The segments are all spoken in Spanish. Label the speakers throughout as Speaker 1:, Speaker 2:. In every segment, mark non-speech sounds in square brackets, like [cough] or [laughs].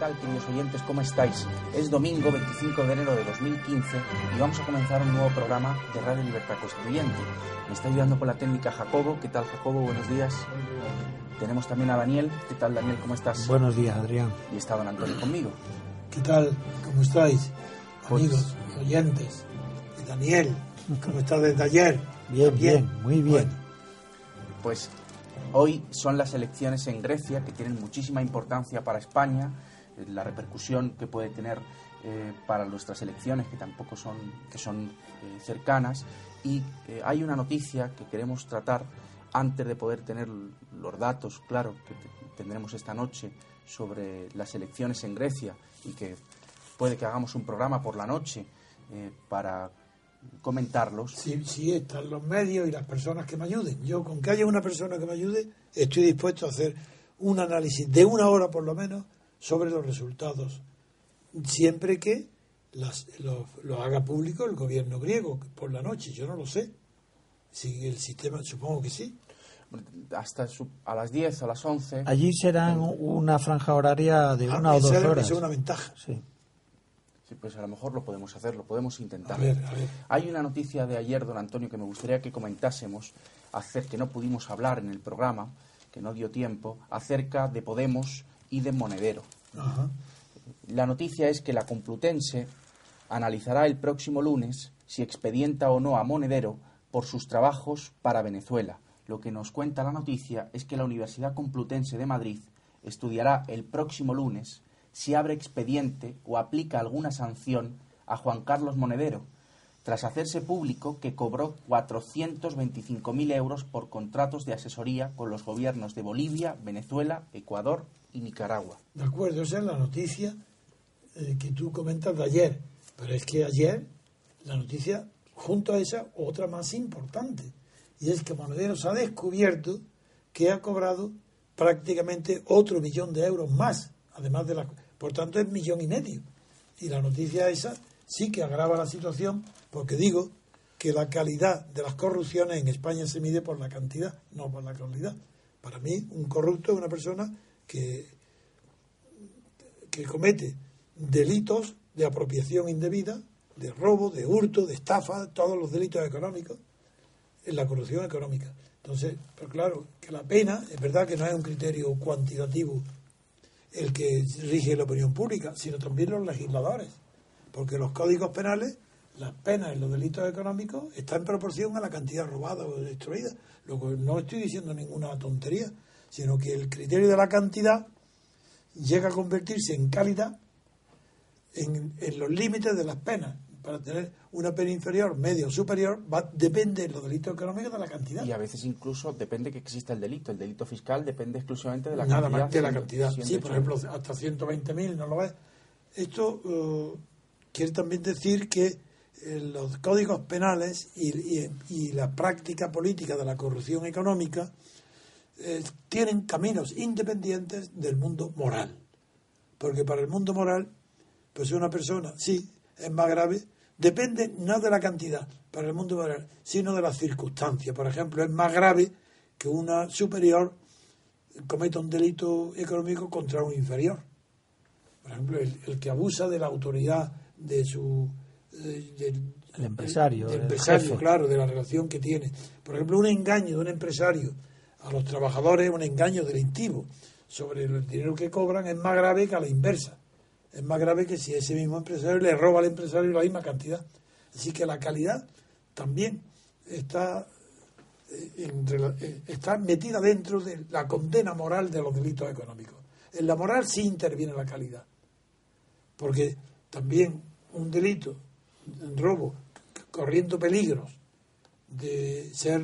Speaker 1: tal, queridos oyentes? ¿Cómo estáis? Es domingo 25 de enero de 2015 y vamos a comenzar un nuevo programa de Radio Libertad Constituyente. Me está ayudando con la técnica Jacobo. ¿Qué tal, Jacobo? Buenos días. Tenemos también a Daniel. ¿Qué tal, Daniel? ¿Cómo estás?
Speaker 2: Buenos días, Adrián.
Speaker 1: Y está don Antonio conmigo.
Speaker 3: ¿Qué tal? ¿Cómo estáis?
Speaker 1: Pues-
Speaker 3: Amigos, oyentes. Y Daniel, ¿cómo estás desde ayer?
Speaker 2: Bien, bien, muy bien.
Speaker 3: Bueno,
Speaker 1: Pues hoy son las elecciones en Grecia que tienen muchísima importancia para España, la repercusión que puede tener eh, para nuestras elecciones que tampoco son que son eh, cercanas y eh, hay una noticia que queremos tratar antes de poder tener los datos, claro, que te- tendremos esta noche sobre las elecciones en Grecia y que puede que hagamos un programa por la noche eh, para comentarlos.
Speaker 3: sí, sí, están los medios y las personas que me ayuden. Yo, con que haya una persona que me ayude, estoy dispuesto a hacer un análisis de una hora por lo menos sobre los resultados. Siempre que las, lo, lo haga público el gobierno griego por la noche. Yo no lo sé. Si el sistema, supongo que sí.
Speaker 1: hasta su- a las 10 o a las 11.
Speaker 2: Allí serán una franja horaria de
Speaker 3: Ah,
Speaker 2: una o dos horas.
Speaker 3: es una ventaja.
Speaker 2: Sí.
Speaker 1: Sí, pues a lo mejor lo podemos hacer, lo podemos intentar.
Speaker 3: A ver, a ver.
Speaker 1: Hay una noticia de ayer, don Antonio, que me gustaría que comentásemos, hacer que no pudimos hablar en el programa, que no dio tiempo, acerca de Podemos y de Monedero.
Speaker 3: Ajá.
Speaker 1: La noticia es que la Complutense analizará el próximo lunes si expedienta o no a Monedero por sus trabajos para Venezuela. Lo que nos cuenta la noticia es que la Universidad Complutense de Madrid estudiará el próximo lunes si abre expediente o aplica alguna sanción a Juan Carlos Monedero, tras hacerse público que cobró 425.000 euros por contratos de asesoría con los gobiernos de Bolivia, Venezuela, Ecuador y Nicaragua.
Speaker 3: De acuerdo, esa es la noticia eh, que tú comentas de ayer. Pero es que ayer la noticia, junto a esa, otra más importante. Y es que Monedero se ha descubierto que ha cobrado prácticamente otro millón de euros más, además de la... Por tanto, es millón y medio. Y la noticia esa sí que agrava la situación, porque digo que la calidad de las corrupciones en España se mide por la cantidad, no por la calidad. Para mí, un corrupto es una persona que que comete delitos de apropiación indebida, de robo, de hurto, de estafa, todos los delitos económicos, en la corrupción económica. Entonces, pero claro, que la pena, es verdad que no es un criterio cuantitativo el que rige la opinión pública, sino también los legisladores, porque los códigos penales, las penas en los delitos económicos están en proporción a la cantidad robada o destruida. Luego, no estoy diciendo ninguna tontería, sino que el criterio de la cantidad llega a convertirse en calidad en, en los límites de las penas. Para tener una pena inferior, media o superior, va, depende de los delitos económicos de la cantidad.
Speaker 1: Y a veces incluso depende que exista el delito. El delito fiscal depende exclusivamente de la
Speaker 3: Nada
Speaker 1: cantidad.
Speaker 3: más de la cantidad. Sí, por ejemplo, hasta 120.000, ¿no lo ves? Esto eh, quiere también decir que eh, los códigos penales y, la práctica política de la corrupción económica eh, tienen caminos independientes del mundo moral. Porque para el mundo moral, pues una persona, sí, es más grave, depende no de la cantidad para el mundo moral, sino de las circunstancias. Por ejemplo, es más grave que una superior cometa un delito económico contra un inferior. Por ejemplo, el, el que abusa de la autoridad de su... de- del-
Speaker 2: empresario, el
Speaker 3: empresario,
Speaker 2: jefe.
Speaker 3: claro, de la relación que tiene. Por ejemplo, un engaño de un empresario a los trabajadores es un engaño delictivo sobre el dinero que cobran es más grave que a la inversa. Es más grave que si ese mismo empresario le roba al empresario la misma cantidad. Así que la calidad también está, eh, en rela- eh, está metida dentro de la condena moral de los delitos económicos. En la moral sí interviene la calidad. Porque también un delito, un robo, corriendo peligros de ser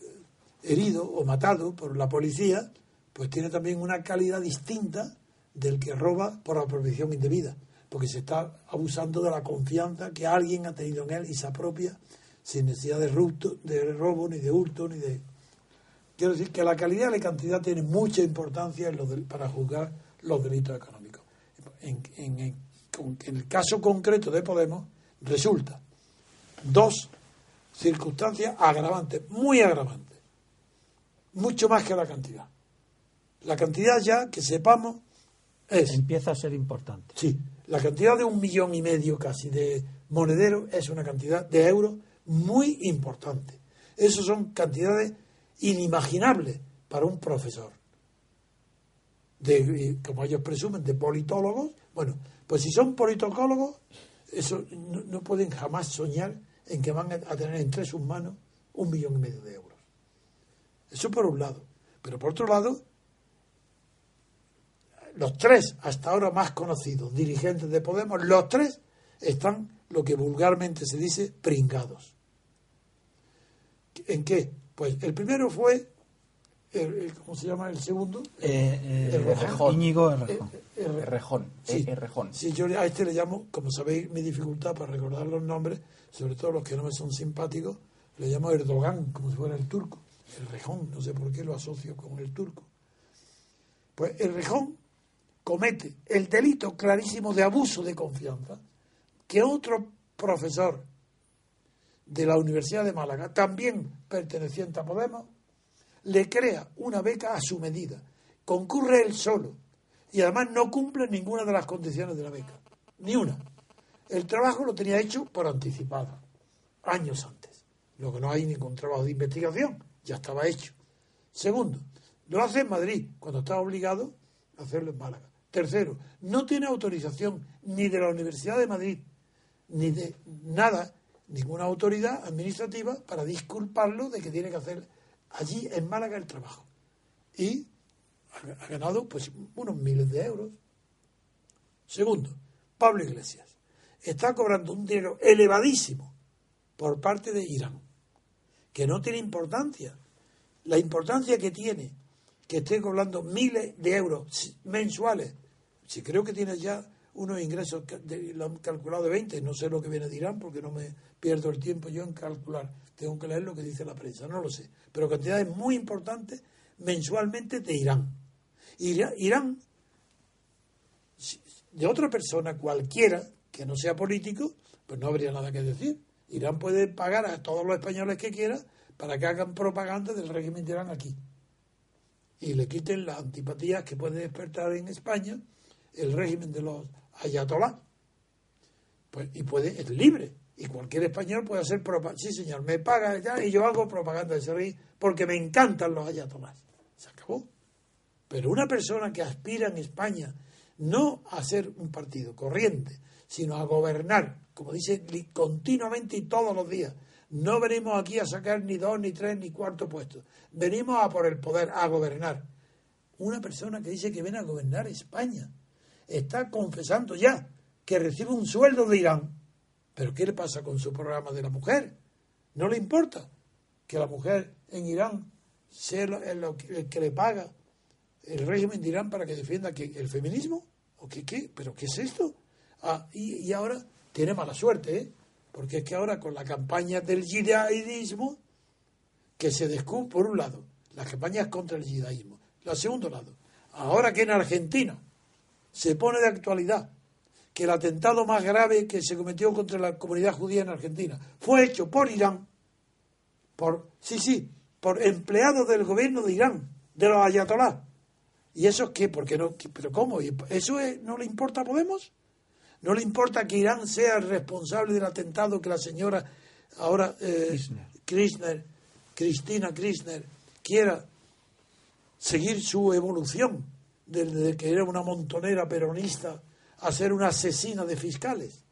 Speaker 3: eh, herido o matado por la policía, pues tiene también una calidad distinta del que roba por apropiación indebida, porque se está abusando de la confianza que alguien ha tenido en él y se apropia sin necesidad de, robo, ni de hurto, ni de... Quiero decir que la calidad y la cantidad tienen mucha importancia en para juzgar los delitos económicos. En, en el caso concreto de Podemos, resulta dos circunstancias agravantes, muy agravantes, mucho más que la cantidad. La cantidad ya, que sepamos, es,
Speaker 2: Empieza a ser importante.
Speaker 3: sí, la cantidad de un millón y medio casi de monedero es una cantidad de euros muy importante. Esas son cantidades inimaginables para un profesor. De, y como ellos presumen, de politólogos. Bueno, pues si son politólogos, eso no, pueden jamás soñar en que van a tener entre sus manos un millón y medio de euros. Eso por un lado. Pero por otro lado, los tres hasta ahora más conocidos dirigentes de Podemos, los tres están lo que vulgarmente se dice pringados. ¿En qué? Pues el primero fue, el- el- ¿cómo se llama el segundo?
Speaker 2: Eh, eh,
Speaker 3: El
Speaker 1: Errejón.
Speaker 2: Íñigo Errejón.
Speaker 3: eh, eh,
Speaker 1: Errejón.
Speaker 3: Sí.
Speaker 1: eh, Errejón.
Speaker 3: Sí, yo a este le llamo, como sabéis, mi dificultad para recordar los nombres, sobre todo los que no me son simpáticos, le llamo Erdogan, como si fuera el turco. El rejón, no sé por qué lo asocio con el turco. Pues el rejón comete el delito clarísimo de abuso de confianza que otro profesor de la Universidad de Málaga, también perteneciente a Podemos, le crea una beca a su medida. Concurre él solo y además no cumple ninguna de las condiciones de la beca, ni una. El trabajo lo tenía hecho por anticipado, años antes. Lo que no hay ningún trabajo de investigación, ya estaba hecho. Segundo, lo hace en Madrid, cuando está obligado a hacerlo en Málaga. Tercero, no tiene autorización ni de la Universidad de Madrid, ni de nada, ninguna autoridad administrativa para disculparlo de que tiene que hacer allí en Málaga el trabajo. Y ha ganado pues unos miles de euros. Segundo, Pablo Iglesias está cobrando un dinero elevadísimo por parte de Irán, que no tiene importancia. La importancia que tiene que esté cobrando miles de euros mensuales, si creo que tiene ya unos ingresos, de- lo han calculado de 20, no sé lo que viene de Irán porque no me pierdo el tiempo yo en calcular, tengo que leer lo que dice la prensa, no lo sé, pero cantidades muy importantes mensualmente de Irán. Irán, de otra persona cualquiera que no sea político, pues no habría nada que decir. Irán puede pagar a todos los españoles que quiera para que hagan propaganda del régimen de Irán aquí y le quiten las antipatías que puede despertar en España el régimen de los ayatolás. Pues, y puede, es libre. Y cualquier español puede hacer propaganda. Sí, señor, me paga ya y yo hago propaganda de rey porque me encantan los ayatolás. Se acabó. Pero una persona que aspira en España no a ser un partido corriente, sino a gobernar, como dice continuamente y todos los días. No venimos aquí a sacar ni dos, ni tres, ni cuarto puestos. Venimos a por el poder, a gobernar. Una persona que dice que viene a gobernar España está confesando ya que recibe un sueldo de Irán. Pero ¿qué le pasa con su programa de la mujer? No le importa que la mujer en Irán sea el, que- le paga el régimen de Irán para que defienda el feminismo o qué qué pero qué es esto Ah, y, ahora tiene mala suerte ¿eh? porque es que ahora con la campaña del yihadismo que se descubre por un lado las campañas contra el yihadismo la segundo lado ahora que en Argentina se pone de actualidad que el atentado más grave que se cometió contra la comunidad judía en Argentina fue hecho por Irán por sí sí por empleados del gobierno de Irán de los ayatolás. Y eso es qué no qué- pero cómo ¿Y eso es- no le importa a Podemos no le importa que Irán sea el responsable del atentado que la señora ahora eh,
Speaker 2: Kirchner.
Speaker 3: Kirchner, Cristina Kirchner quiera seguir su evolución desde que era una montonera peronista a ser una asesina de fiscales.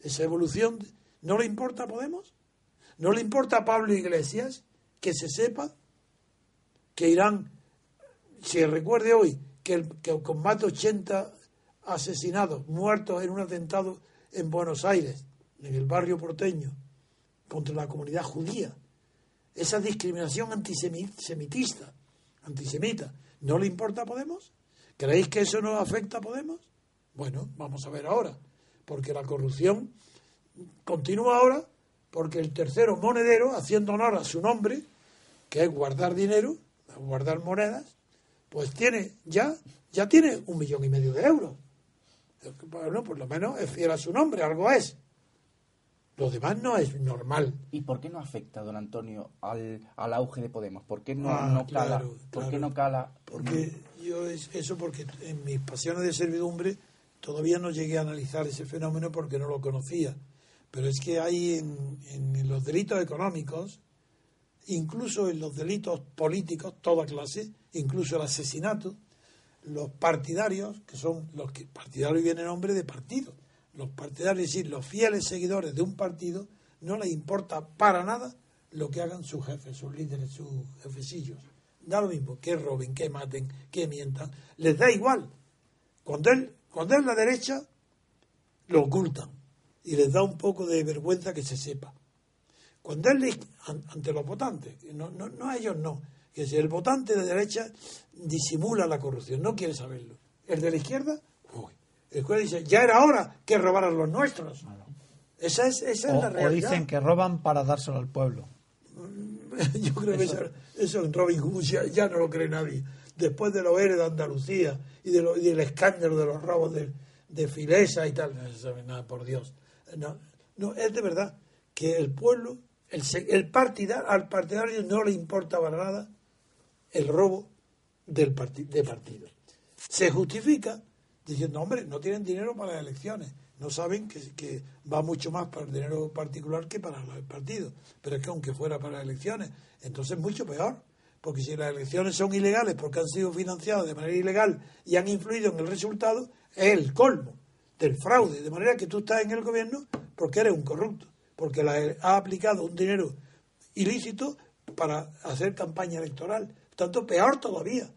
Speaker 3: Esa evolución no le importa a Podemos, no le importa a Pablo Iglesias que se sepa que Irán, se recuerde hoy que, el- que con más de 80 asesinados, muertos en un atentado en Buenos Aires, en el barrio porteño, contra la comunidad judía, esa discriminación antisemitista, antisemita, ¿no le importa a Podemos? ¿Creéis que eso no afecta a Podemos? Bueno, vamos a ver ahora, porque la corrupción continúa ahora, porque el tercero monedero, haciendo honor a su nombre, que es guardar dinero, guardar monedas, pues tiene ya, ya tiene un millón y medio de euros. Bueno, por lo menos es fiel a su nombre, algo es. Lo demás no es normal.
Speaker 1: ¿Y por qué no afecta, don Antonio, al, al auge de Podemos? ¿Por qué no,
Speaker 3: Ah,
Speaker 1: no cala?
Speaker 3: claro,
Speaker 1: ¿Por qué no cala?
Speaker 3: Porque yo es eso porque en mis pasiones de servidumbre todavía no llegué a analizar ese fenómeno porque no lo conocía. Pero es que hay en, en los delitos económicos, incluso en los delitos políticos, toda clase, incluso el asesinato, los partidarios, que son los que partidarios viene en nombre de partido, los partidarios, es decir, los fieles seguidores de un partido, no les importa para nada lo que hagan sus jefes, sus líderes, sus jefecillos. Da lo mismo, que roben, que maten, que mientan, les da igual. Cuando él, cuando es la derecha, lo ocultan y les da un poco de vergüenza que se sepa. Cuando es an- ante los votantes, no, no, no a ellos no, que si el votante de derecha disimula la corrupción, no quiere saberlo. El de la izquierda, uy, el juez dice, ya era hora que robaran los nuestros. Esa es, esa es
Speaker 2: O,
Speaker 3: la
Speaker 2: o
Speaker 3: realidad.
Speaker 2: dicen que roban para dárselo al pueblo. [laughs]
Speaker 3: Yo creo que eso, eso en Robin Hood ya, ya no lo cree nadie. Después de los héroes de Andalucía y, de lo- y del escándalo de los robos de, de Filesa y tal, no se sabe nada, por Dios. No, no, es de verdad que el pueblo, el, el partidar, al partidario no le importa para nada el robo del parti- de partido. Se justifica diciendo, hombre, no tienen dinero para las elecciones, no saben que, que va mucho más para el dinero particular que para el partido. Pero es que aunque fuera para las elecciones, entonces mucho peor, porque si las elecciones son ilegales porque han sido financiadas de manera ilegal y han influido en el resultado, es el colmo del fraude, de manera que tú estás en el gobierno porque eres un corrupto, porque has aplicado un dinero ilícito para hacer campaña electoral. Tanto, peor todavía.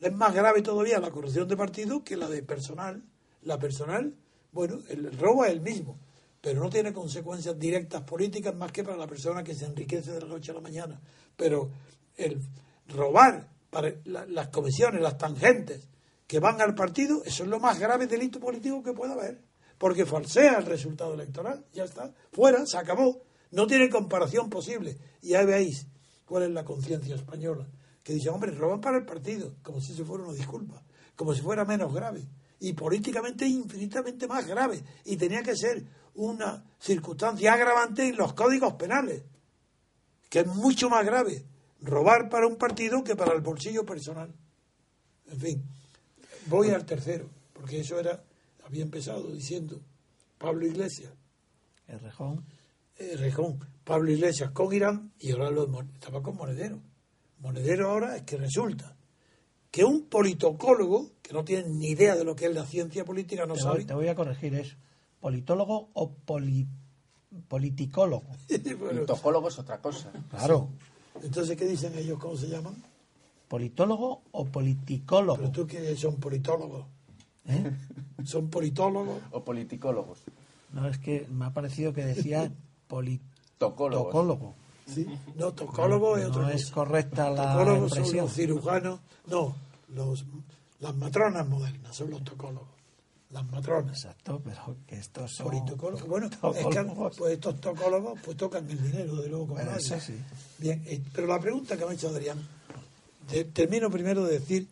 Speaker 3: Es más grave todavía la corrupción de partido que la de personal. La personal, bueno, el robo es el mismo, pero no tiene consecuencias directas políticas más que para la persona que se enriquece de la noche a la mañana. Pero el robar para la- las comisiones, las tangentes que van al partido, eso es lo más grave delito político que pueda haber, porque falsea el resultado electoral, ya está, fuera, se acabó, no tiene comparación posible. Y ahí veis cuál es la conciencia española, que dice, hombre, roban para el partido, como si eso fuera una disculpa, como si fuera menos grave, y políticamente infinitamente más grave, y tenía que ser una circunstancia agravante en los códigos penales, que es mucho más grave robar para un partido que para el bolsillo personal. En fin, voy al tercero, porque eso era, había empezado diciendo Pablo Iglesias,
Speaker 2: El rejón.
Speaker 3: eh, Rejón, Pablo Iglesias con Irán y ahora lo, estaba con Monedero. Monedero ahora es que resulta que un politocólogo, que no tiene ni idea de lo que es la ciencia política, no
Speaker 2: te,
Speaker 3: sabe.
Speaker 2: voy, te voy a corregir eso. ¿Politólogo o poli- politicólogo? [laughs]
Speaker 3: Bueno,
Speaker 1: El es otra cosa.
Speaker 2: Claro.
Speaker 3: Entonces, ¿qué dicen ellos? ¿Cómo se llaman?
Speaker 2: ¿Politólogo o politicólogo?
Speaker 3: Pero tú que son politólogos.
Speaker 2: ¿Eh? [laughs]
Speaker 3: Son politólogos.
Speaker 1: O politicólogos.
Speaker 2: No, es que me ha parecido que decía [laughs] politocólogo.
Speaker 3: ¿sí? No, tocólogo es otro
Speaker 2: No es correcta la
Speaker 3: Tocólogos son los cirujanos. No, los, las matronas modernas son los tocólogos. Las matronas.
Speaker 2: Exacto, pero que estos son...
Speaker 3: Bueno, es que pues estos tocólogos pues tocan el dinero, de luego, como
Speaker 2: Bueno,
Speaker 3: nadie.
Speaker 2: eso sí.
Speaker 3: Bien, eh, pero la pregunta que me ha hecho Adrián, te- termino primero de decir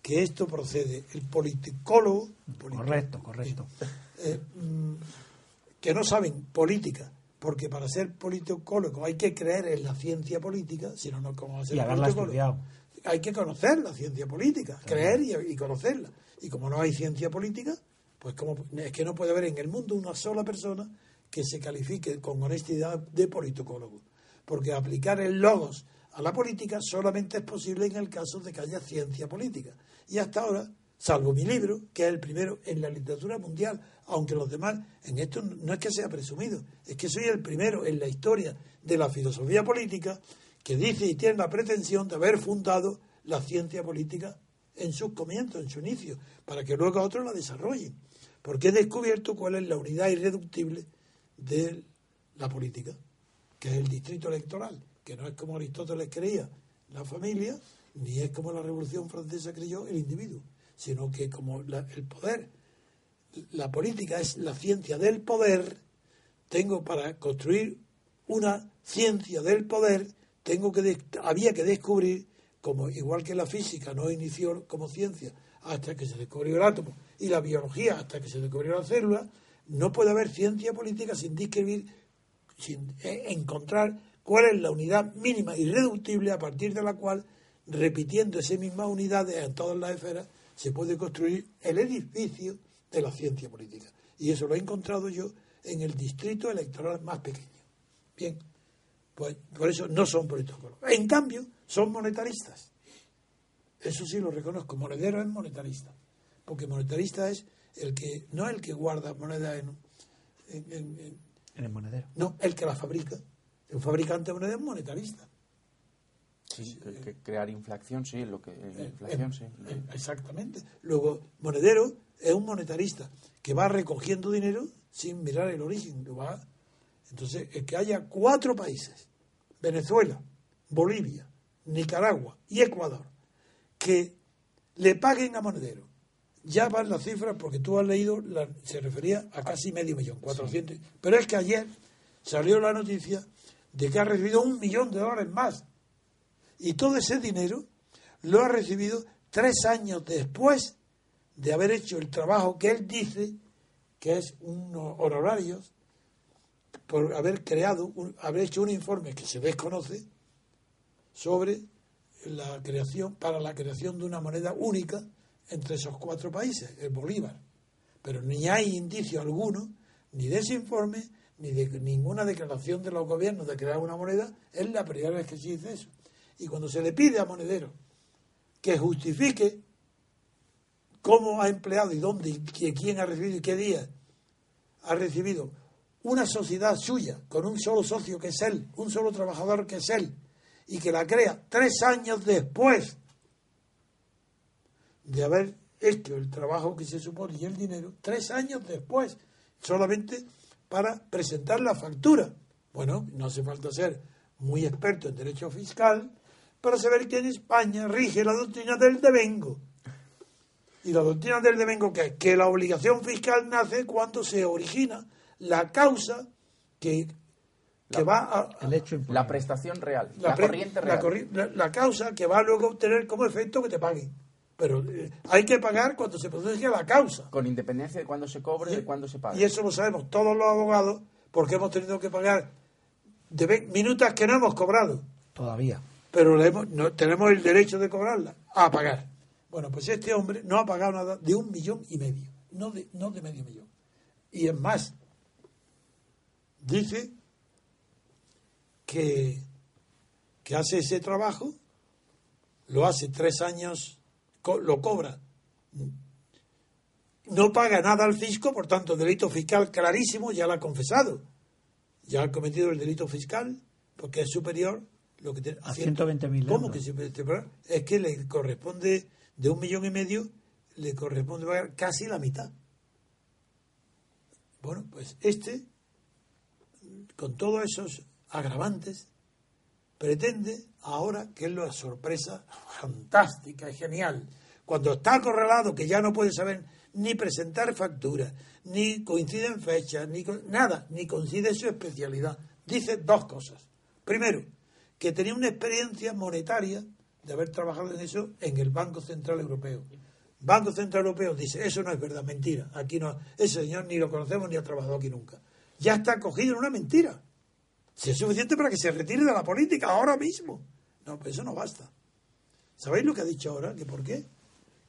Speaker 3: que esto procede, el politicólogo, politi-
Speaker 2: Correcto, correcto.
Speaker 3: eh, mm, que no saben política, porque para ser politicólogo hay que creer en la ciencia política, si no, no ¿cómo va a ser
Speaker 2: Y
Speaker 3: politicólogo? Hay que conocer la ciencia política, creer y, y conocerla. Y como no hay ciencia política, pues como es que no puede haber en el mundo una sola persona que se califique con honestidad de politicólogo. Porque aplicar el logos a la política solamente es posible en el caso de que haya ciencia política. Y hasta ahora, salvo mi libro, que es el primero en la literatura mundial, aunque los demás, en esto no es que sea presumido, es que soy el primero en la historia de la filosofía política que dice y tiene la pretensión de haber fundado la ciencia política en sus comienzos, en su inicio, para que luego otros la desarrollen. Porque he descubierto cuál es la unidad irreductible de la política, que es el distrito electoral, que no es como Aristóteles creía la familia, ni es como la Revolución Francesa creyó el individuo, sino que como el poder, la política es la ciencia del poder, tengo para construir una ciencia del poder, tengo que había que descubrir, como igual que la física no inició como ciencia hasta que se descubrió el átomo y la biología hasta que se descubrió la célula, no puede haber ciencia política sin describir sin eh, encontrar cuál es la unidad mínima irreductible a partir de la cual, repitiendo esa misma unidad en todas las esferas, se puede construir el edificio de la ciencia política. Y eso lo he encontrado yo en el distrito electoral más pequeño. Bien, pues por eso no son politólogos. En cambio, son monetaristas. Eso sí lo reconozco. Monedero es monetarista. Porque monetarista es el que, no el que guarda moneda en,
Speaker 2: en, el monedero.
Speaker 3: No, el que la fabrica. Un fabricante de moneda es monetarista.
Speaker 1: Sí, que, crear inflación, sí, lo que eh, inflación, sí.
Speaker 3: Eh, exactamente. Luego, monedero es un monetarista que va recogiendo dinero sin mirar el origen. va. Entonces, el que haya cuatro países, Venezuela, Bolivia, Nicaragua y Ecuador, que le paguen a monedero ya van las cifras, porque tú has leído, se refería a casi medio millón, 400. Pero es que ayer salió la noticia de que ha recibido un millón de dólares más. Y todo ese dinero lo ha recibido tres años después de haber hecho el trabajo que él dice que es unos honorarios por haber creado, haber hecho un informe que se desconoce sobre la creación, para la creación de una moneda única entre esos cuatro países, el Bolívar. Pero ni hay indicio alguno, ni de ese informe, ni de ninguna declaración de los gobiernos de crear una moneda. Es la primera vez que se dice eso. Y cuando se le pide a Monedero que justifique cómo ha empleado y dónde, y quién ha recibido y qué día ha recibido una sociedad suya, con un solo socio que es él, un solo trabajador que es él, y que la crea tres años después de haber hecho el trabajo que se supone y el dinero tres años después, solamente para presentar la factura. Bueno, no hace falta ser muy experto en derecho fiscal para saber que en España rige la doctrina del devengo. Y la doctrina del devengo que es que la obligación fiscal nace cuando se origina la causa que, que va a,
Speaker 1: el hecho la prestación real, la, corriente real.
Speaker 3: La, la, causa que va luego a obtener como efecto que te paguen. Pero eh, hay que pagar cuando se produce la causa.
Speaker 1: Con independencia de cuándo se cobre y de cuándo se pague.
Speaker 3: Y eso lo sabemos todos los abogados porque hemos tenido que pagar de minutas que no hemos cobrado.
Speaker 2: Todavía.
Speaker 3: Pero no, tenemos el derecho de cobrarla, a pagar. Bueno, pues este hombre no ha pagado nada de un millón y medio, no de, no de medio millón. Y es más, dice que, que hace ese trabajo, lo hace tres años lo cobra. No paga nada al fisco, por tanto, delito fiscal clarísimo, ya lo ha confesado. Ya ha cometido el delito fiscal, porque es superior lo que
Speaker 2: a 120.000
Speaker 3: ¿Cómo que Es que le corresponde, de un millón y medio, le corresponde pagar casi la mitad. Bueno, pues este, con todos esos agravantes, pretende ahora, que es la sorpresa fantástica y genial, cuando está acorralado, que ya no puede saber ni presentar facturas, ni coincide en fechas, ni nada, ni coincide su especialidad, dice dos cosas. Primero, que tenía una experiencia monetaria de haber trabajado en eso en el Banco Central Europeo. Banco Central Europeo dice, eso no es verdad, mentira. Aquí no, ese señor ni lo conocemos ni ha trabajado aquí nunca. Ya está cogido en una mentira. Si es suficiente para que se retire de la política ahora mismo. No, pues eso no basta. ¿Sabéis lo que ha dicho ahora? ¿Que por qué?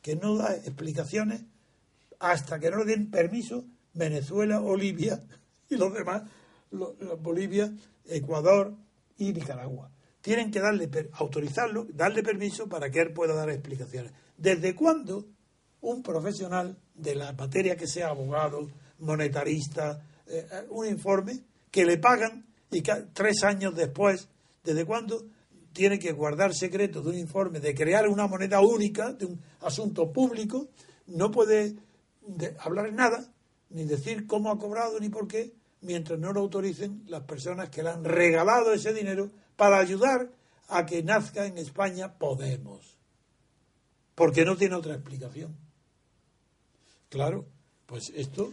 Speaker 3: Que no da explicaciones hasta que no le den permiso Venezuela, Bolivia y los demás, Bolivia, Ecuador y Nicaragua. Tienen que darle, autorizarlo, darle permiso para que él pueda dar explicaciones. ¿Desde cuándo un profesional de la materia que sea abogado, monetarista, eh, eh, un informe que le pagan y tres años después, ¿desde cuándo tiene que guardar secreto de un informe de crear una moneda única, de un asunto público, no puede hablar nada, ni decir cómo ha cobrado ni por qué, mientras no lo autoricen las personas que le han regalado ese dinero para ayudar a que nazca en España Podemos. Porque no tiene otra explicación. Claro, pues esto...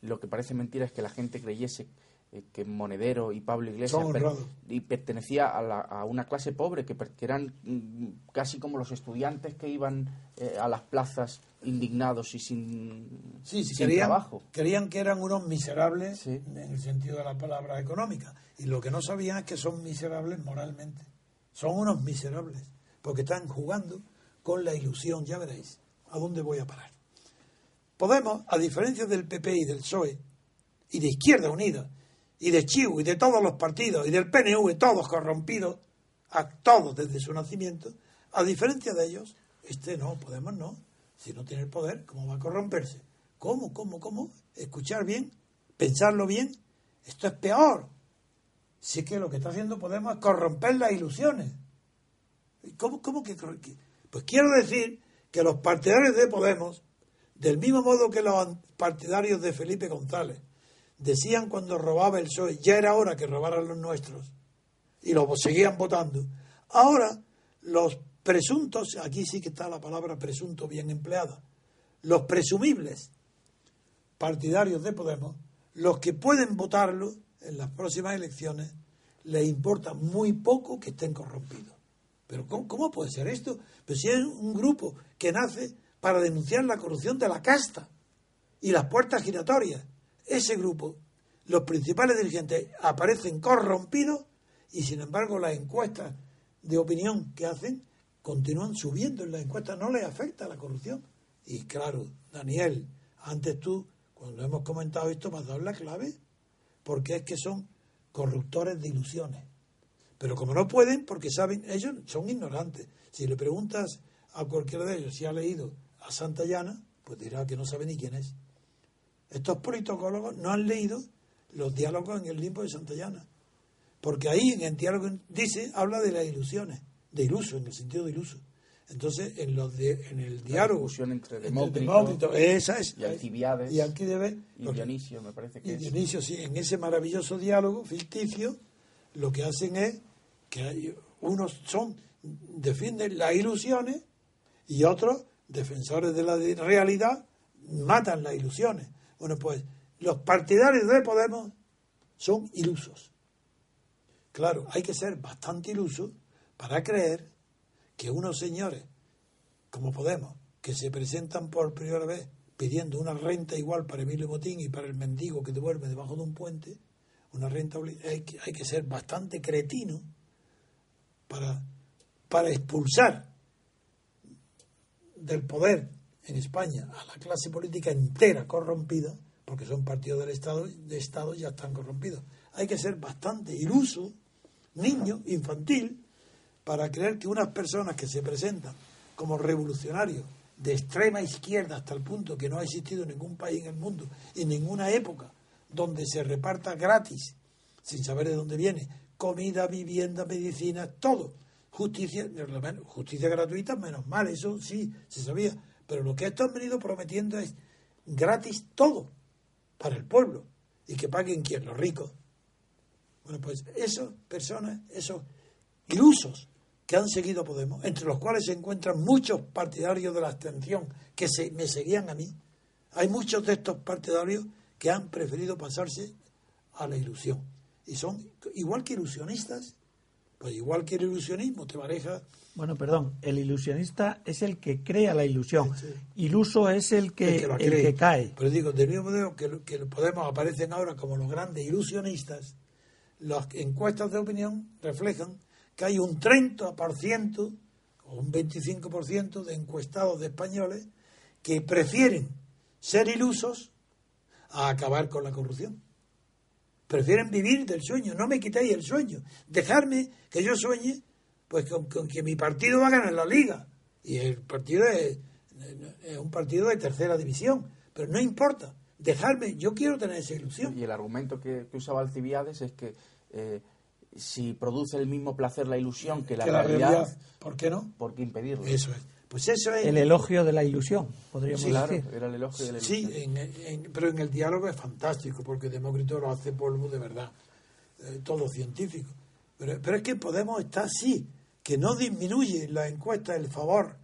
Speaker 1: Lo que parece mentira es que la gente creyese eh, que Monedero y Pablo Iglesias per- y pertenecía a, la- a una clase pobre que, eran mm, casi como los estudiantes que iban eh, a las plazas indignados y sin,
Speaker 3: Sí, sí,
Speaker 1: sin
Speaker 3: creían,
Speaker 1: trabajo.
Speaker 3: creían que eran unos miserables
Speaker 1: Sí.
Speaker 3: en el sentido de la palabra económica. Y lo que no sabían es que son miserables moralmente. Son unos miserables. Porque están jugando con la ilusión. Ya veréis a dónde voy a parar. Podemos, a diferencia del PP y del PSOE, y de Izquierda Unida, y de Chiu, y de todos los partidos, y del PNV, todos corrompidos, a todos desde su nacimiento, a diferencia de ellos, este no, Podemos no. Si no tiene el poder, ¿cómo va a corromperse? ¿Cómo, cómo, cómo? Escuchar bien, pensarlo bien. Esto es peor. Es que lo que está haciendo Podemos es corromper las ilusiones. ¿Y ¿Cómo, cómo que- Pues quiero decir que los partidarios de Podemos, del mismo modo que los partidarios de Felipe González, decían cuando robaba el PSOE, ya era hora que robaran los nuestros, y lo seguían votando. Ahora, los presuntos, aquí sí que está la palabra presunto bien empleada, los presumibles partidarios de Podemos, los que pueden votarlo en las próximas elecciones, les importa muy poco que estén corrompidos. Pero ¿cómo, puede ser esto? Pues si es un grupo que nace para denunciar la corrupción de la casta y las puertas giratorias. Ese grupo, los principales dirigentes aparecen corrompidos y sin embargo las encuestas de opinión que hacen continúan subiendo en las encuestas, no les afecta la corrupción. Y claro, Daniel, antes tú, cuando hemos comentado esto, me has dado la clave, porque es que son corruptores de ilusiones. Pero como no pueden, porque saben, ellos son ignorantes. Si le preguntas a cualquiera de ellos si ha leído a Santayana, pues dirá que no sabe ni quién es. Estos politólogos no han leído los diálogos en el limbo de Santayana. Porque ahí en el diálogo dice, habla de las ilusiones, de iluso, en el sentido de iluso. Entonces, en los de, en el diálogo
Speaker 1: discusión entre Demócrito
Speaker 3: Demócrito, esa es
Speaker 1: y Alcibiades
Speaker 3: y
Speaker 1: y
Speaker 3: porque-
Speaker 1: Dionisio, me parece que
Speaker 3: y
Speaker 1: es.
Speaker 3: Dionisio, sí, en ese maravilloso diálogo ficticio, lo que hacen es que hay- unos son defienden las ilusiones y otros, defensores de la realidad, matan las ilusiones. Bueno, pues los partidarios de Podemos son ilusos. Claro, hay que ser bastante iluso para creer que unos señores como Podemos, que se presentan por primera vez pidiendo una renta igual para Emilio Motín y para el mendigo que duerme debajo de un puente, una renta hay que, hay que ser bastante cretino para, para expulsar del poder en España a la clase política entera corrompida, porque son partidos del Estado, de Estado ya están corrompidos. Hay que ser bastante iluso, niño, infantil, para creer que unas personas que se presentan como revolucionarios de extrema izquierda hasta el punto que no ha existido ningún país en el mundo, en ninguna época, donde se reparta gratis, sin saber de dónde viene, comida, vivienda, medicina, todo. Justicia, justicia gratuita, menos mal, eso sí, se sabía. Pero lo que estos han venido prometiendo es gratis todo para el pueblo. Y que paguen quién, los ricos. Bueno, pues esas personas, esos ilusos que han seguido Podemos, entre los cuales se encuentran muchos partidarios de la abstención que se, me seguían a mí, hay muchos de estos partidarios que han preferido pasarse a la ilusión. Y son igual que ilusionistas, pues igual que el ilusionismo te maneja
Speaker 2: Bueno, perdón, el ilusionista es el que crea la ilusión.
Speaker 3: Sí.
Speaker 2: Iluso es el que,
Speaker 3: el que,
Speaker 2: el que cae.
Speaker 3: Pero digo, del mismo modo que, que Podemos aparecen ahora como los grandes ilusionistas, las encuestas de opinión reflejan que hay un 30% o un 25% de encuestados de españoles que prefieren ser ilusos a acabar con la corrupción. Prefieren vivir del sueño, no me quitéis el sueño, dejarme que yo sueñe pues con, con que mi partido va a ganar la liga. Y el partido es, es un partido de tercera división, pero no importa, dejarme, yo quiero tener esa ilusión.
Speaker 1: Y el argumento que, que usaba Alcibiades es que eh, si produce el mismo placer la ilusión que la,
Speaker 3: que la
Speaker 1: realidad,
Speaker 3: realidad, ¿por qué no?
Speaker 1: ¿por qué impedirlo?
Speaker 3: Eso es. Pues eso es.
Speaker 2: El elogio de la ilusión, podríamos
Speaker 3: Sí,
Speaker 1: claro,
Speaker 2: decir.
Speaker 1: era el elogio de la
Speaker 3: Sí,
Speaker 1: ilusión.
Speaker 3: en- en- pero en el diálogo es fantástico, porque Demócrito lo hace polvo de verdad, eh, todo científico. Pero, pero es que Podemos está así, que no disminuye la encuesta el favor,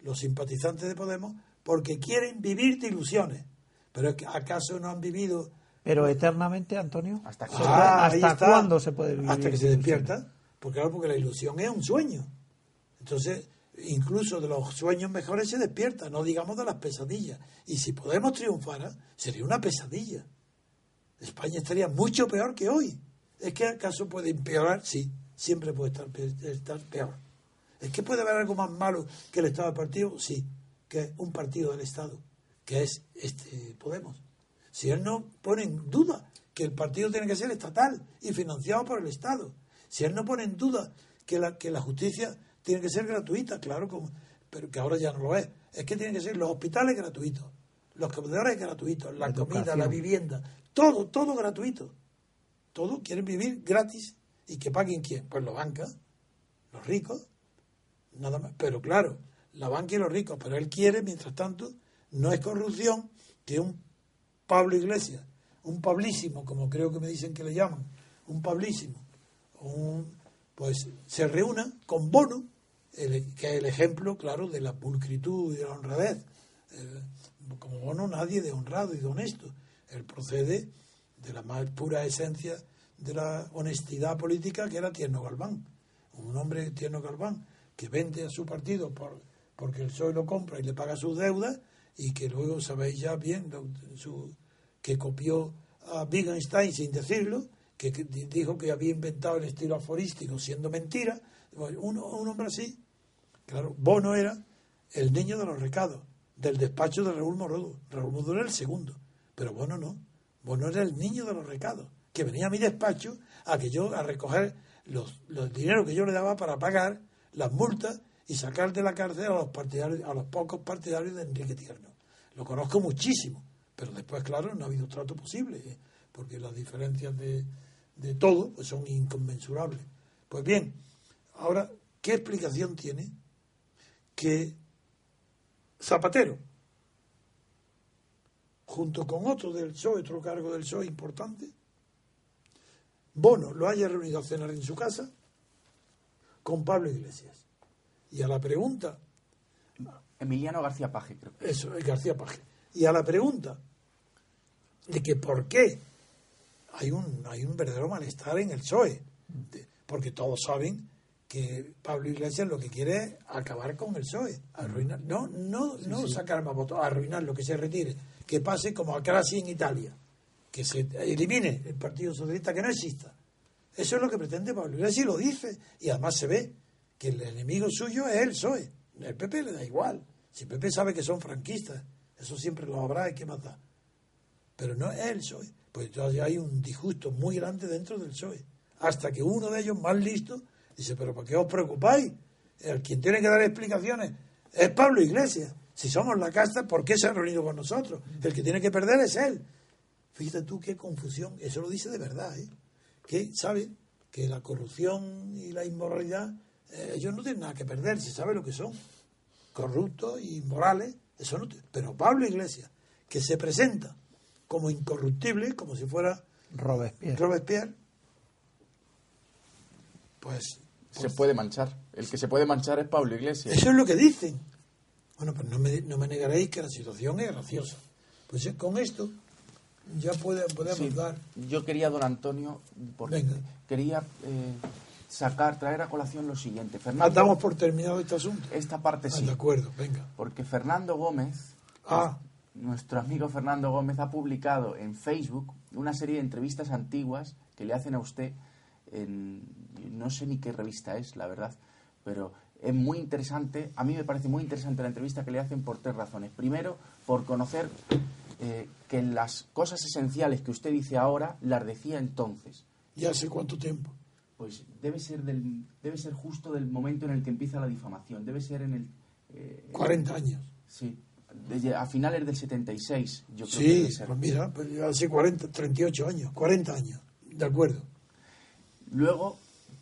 Speaker 3: los simpatizantes de Podemos, porque quieren vivir de ilusiones. Pero es que, ¿acaso no han vivido
Speaker 2: Pero eternamente, Antonio,
Speaker 1: Hasta que-
Speaker 2: ¿se
Speaker 3: Ah,
Speaker 2: ¿hasta
Speaker 3: está.
Speaker 2: cuándo se puede vivir?
Speaker 3: Hasta que se despierta. Porque claro, porque la ilusión es un sueño. Entonces, incluso de los sueños mejores se despierta, no digamos de las pesadillas. Y si Podemos triunfara, sería una pesadilla. España estaría mucho peor que hoy. ¿Es que acaso puede empeorar? Sí, siempre puede estar, pe- estar peor. ¿Es que puede haber algo más malo que el Estado de partido? Sí, que es un partido del Estado, que es este Podemos. Si él no pone en duda que el partido tiene que ser estatal y financiado por el Estado, si él no pone en duda que la, que la justicia tiene que ser gratuita, claro, como, pero que ahora ya no lo es, es que tienen que ser los hospitales gratuitos, los comedores gratuitos, la,
Speaker 2: La
Speaker 3: comida, la vivienda, todo, todo gratuito. Todos quieren vivir gratis y que paguen quién, pues los bancas, los ricos, nada más. Pero claro, la banca y los ricos, pero él quiere, mientras tanto, no es corrupción que un Pablo Iglesias, un Pablísimo, como creo que me dicen que le llaman, un Pablísimo, un, pues se reúna con Bono, que es el ejemplo, claro, de la pulcritud y de la honradez. Eh, como Bono, nadie de honrado y de honesto. Él procede de la más pura esencia de la honestidad política que era Tierno Galván. Un hombre, Tierno Galván, que vende a su partido por, porque el PSOE lo compra y le paga sus deudas y que luego sabéis ya bien que copió a Wittgenstein sin decirlo, que, que di- dijo que había inventado el estilo aforístico siendo mentira. Un, un hombre así, claro, Bono era el niño de los recados, del despacho de Raúl Morodo. Raúl Morodo era el segundo, pero Bono no. Bono era el niño de los recados, que venía a mi despacho a que yo a recoger los, los dineros que yo le daba para pagar las multas y sacar de la cárcel a los partidarios, a los pocos partidarios de Enrique Tierno. Lo conozco muchísimo, pero después, claro, no ha habido trato posible, ¿eh? porque las diferencias de, de todo pues son inconmensurables. Pues bien, ahora, ¿qué explicación tiene que Zapatero, junto con otro del PSOE, otro cargo del PSOE importante, Bono lo haya reunido a cenar en su casa con Pablo Iglesias? Y a la pregunta,
Speaker 1: Emiliano García Paje, creo.
Speaker 3: eso, es García Paje, y a la pregunta de que por qué hay un, hay un verdadero malestar en el PSOE, de- porque todos saben que Pablo Iglesias lo que quiere es acabar con el PSOE, arruinar, no, no, no sacar más votos, arruinarlo, que se retire, que pase como a Crasi en Italia, que se elimine el Partido Socialista, que no exista. Eso es lo que pretende Pablo Iglesias y lo dice, y además se ve que el enemigo suyo es el PSOE, el PP le da igual, si el PP sabe que son franquistas, eso siempre lo habrá y qué más da pero no es el PSOE. Pues entonces hay un disgusto muy grande dentro del PSOE. Hasta que uno de ellos, más listo, dice, pero ¿por qué os preocupáis? El quien tiene que dar explicaciones es Pablo Iglesias. Si somos la casta, ¿por qué se ha reunido con nosotros? El que tiene que perder es él. Fíjate tú qué confusión. Eso lo dice de verdad, ¿eh? Que sabe que la corrupción y la inmoralidad, eh, ellos no tienen nada que perder, se sabe lo que son. Corruptos y inmorales, eso no. Pero Pablo Iglesias, que se presenta como incorruptible, como si fuera
Speaker 2: Robespierre.
Speaker 3: Robespierre, pues
Speaker 1: Se puede manchar. El que se puede manchar es Pablo Iglesias.
Speaker 3: eso es lo que dicen. Bueno, pues no me, no me negaréis que la situación es graciosa. Pues eh, con esto ya puede, podemos
Speaker 1: Sí,
Speaker 3: dar.
Speaker 1: yo quería, don Antonio, porque
Speaker 3: Venga.
Speaker 1: quería eh, sacar, traer a colación lo siguiente.
Speaker 3: Ah,
Speaker 1: Fernando,
Speaker 3: Damos por terminado este asunto.
Speaker 1: esta parte
Speaker 3: Ah,
Speaker 1: sí,
Speaker 3: de acuerdo, venga.
Speaker 1: porque Fernando Gómez,
Speaker 3: Ah,
Speaker 1: nuestro amigo Fernando Gómez, ha publicado en Facebook una serie de entrevistas antiguas que le hacen a usted en, no sé ni qué revista es, la verdad, pero es muy interesante, a mí me parece muy interesante la entrevista que le hacen por tres razones. Primero, por conocer eh, que las cosas esenciales que usted dice ahora las decía entonces.
Speaker 3: ya sé cuánto tiempo.
Speaker 1: Pues debe ser del, debe ser justo del momento en el que empieza la difamación. Debe ser en el eh,
Speaker 3: 40 años.
Speaker 1: sí, desde- a finales del 76, yo creo que
Speaker 3: Sí,
Speaker 1: debe ser.
Speaker 3: pues mira, pues hace 40, 38 años, 40 años. De acuerdo.
Speaker 1: Luego,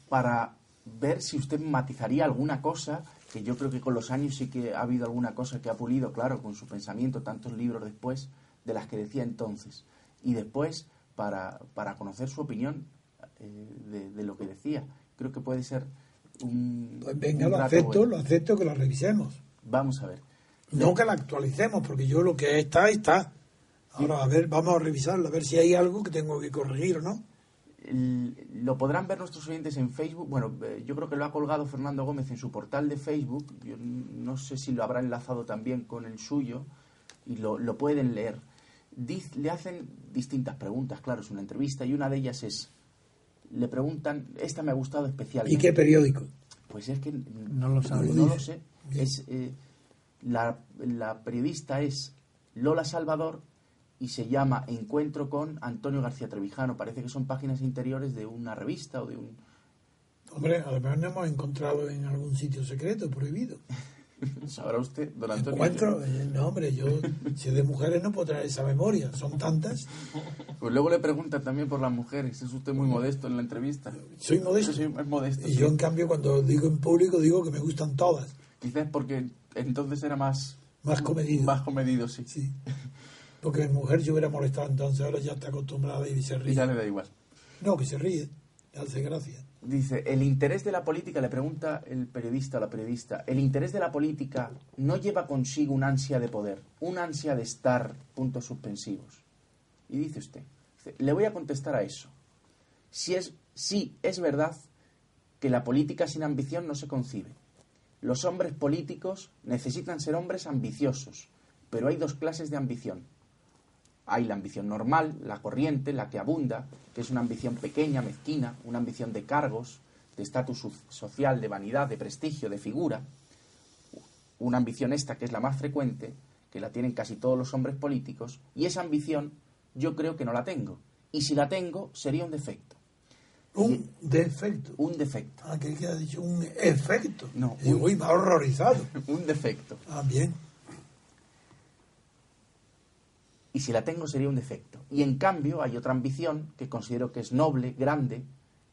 Speaker 1: para ver si usted matizaría alguna cosa, que yo creo que con los años sí que ha habido alguna cosa que ha pulido, claro, con su pensamiento, tantos libros después, de las que decía entonces. Y después, para, para conocer su opinión eh, de, de lo que decía. Creo que puede ser un.
Speaker 3: Pues venga,
Speaker 1: un
Speaker 3: lo acepto,
Speaker 1: bueno.
Speaker 3: lo acepto que la revisemos.
Speaker 1: Vamos a ver.
Speaker 3: No que la actualicemos, porque yo lo que está, está. Ahora, a ver, vamos a revisarlo, a ver si hay algo que tengo que corregir o no.
Speaker 1: El- lo podrán ver nuestros oyentes en Facebook. Bueno, eh, yo creo que lo ha colgado Fernando Gómez en su portal de Facebook. Yo no sé si lo habrá enlazado también con el suyo y lo, lo pueden leer. Diz- le hacen distintas preguntas, claro, es una entrevista y una de ellas es, le preguntan, esta me ha gustado especialmente.
Speaker 3: ¿Y qué periódico?
Speaker 1: Pues es que
Speaker 2: No lo
Speaker 1: no lo [laughs] sé. Es, eh, la, la periodista es Lola Salvador y se llama Encuentro con Antonio García Trevijano. Parece que son páginas interiores de una revista o de un...
Speaker 3: Hombre, además nos hemos encontrado en algún sitio secreto, prohibido. [laughs]
Speaker 1: Sabrá usted, don Antonio.
Speaker 3: Encuentro, eh, no hombre, yo, si es de mujeres no puedo traer esa memoria, son tantas.
Speaker 1: Pues luego le preguntan también por las mujeres. Es usted muy modesto en la entrevista.
Speaker 3: Soy modesto.
Speaker 1: Es modesto.
Speaker 3: Y
Speaker 1: sí.
Speaker 3: yo, en cambio, cuando digo en público, digo que me gustan todas,
Speaker 1: Quizás porque entonces era más...
Speaker 3: más comedido.
Speaker 1: Más comedido, sí.
Speaker 3: Sí. Porque mi mujer yo hubiera molestado entonces, ahora ya está acostumbrada y se
Speaker 1: Y
Speaker 3: ríe.
Speaker 1: ya le da igual.
Speaker 3: No, que se ríe, le hace gracia.
Speaker 1: Dice, el interés de la política, le pregunta el periodista o la periodista, el interés de la política no lleva consigo un ansia de poder, un ansia de estar, puntos suspensivos. Y dice usted, le voy a contestar a eso. Si es, sí, es verdad que la política sin ambición no se concibe. Los hombres políticos necesitan ser hombres ambiciosos, pero hay dos clases de ambición. Hay la ambición normal, la corriente, la que abunda, que es una ambición pequeña, mezquina, una ambición de cargos, de estatus so- social, de vanidad, de prestigio, de figura. Una ambición esta que es la más frecuente, que la tienen casi todos los hombres políticos, y esa ambición yo creo que no la tengo. Y si la tengo, sería un defecto.
Speaker 3: Un defecto.
Speaker 1: Un defecto.
Speaker 3: Ah, que ha dicho un efecto.
Speaker 1: No,
Speaker 3: Y
Speaker 1: un-
Speaker 3: horrorizado. [laughs]
Speaker 1: Un defecto.
Speaker 3: Ah, bien.
Speaker 1: Y si la tengo sería un defecto. Y en cambio hay otra ambición que considero que es noble, grande,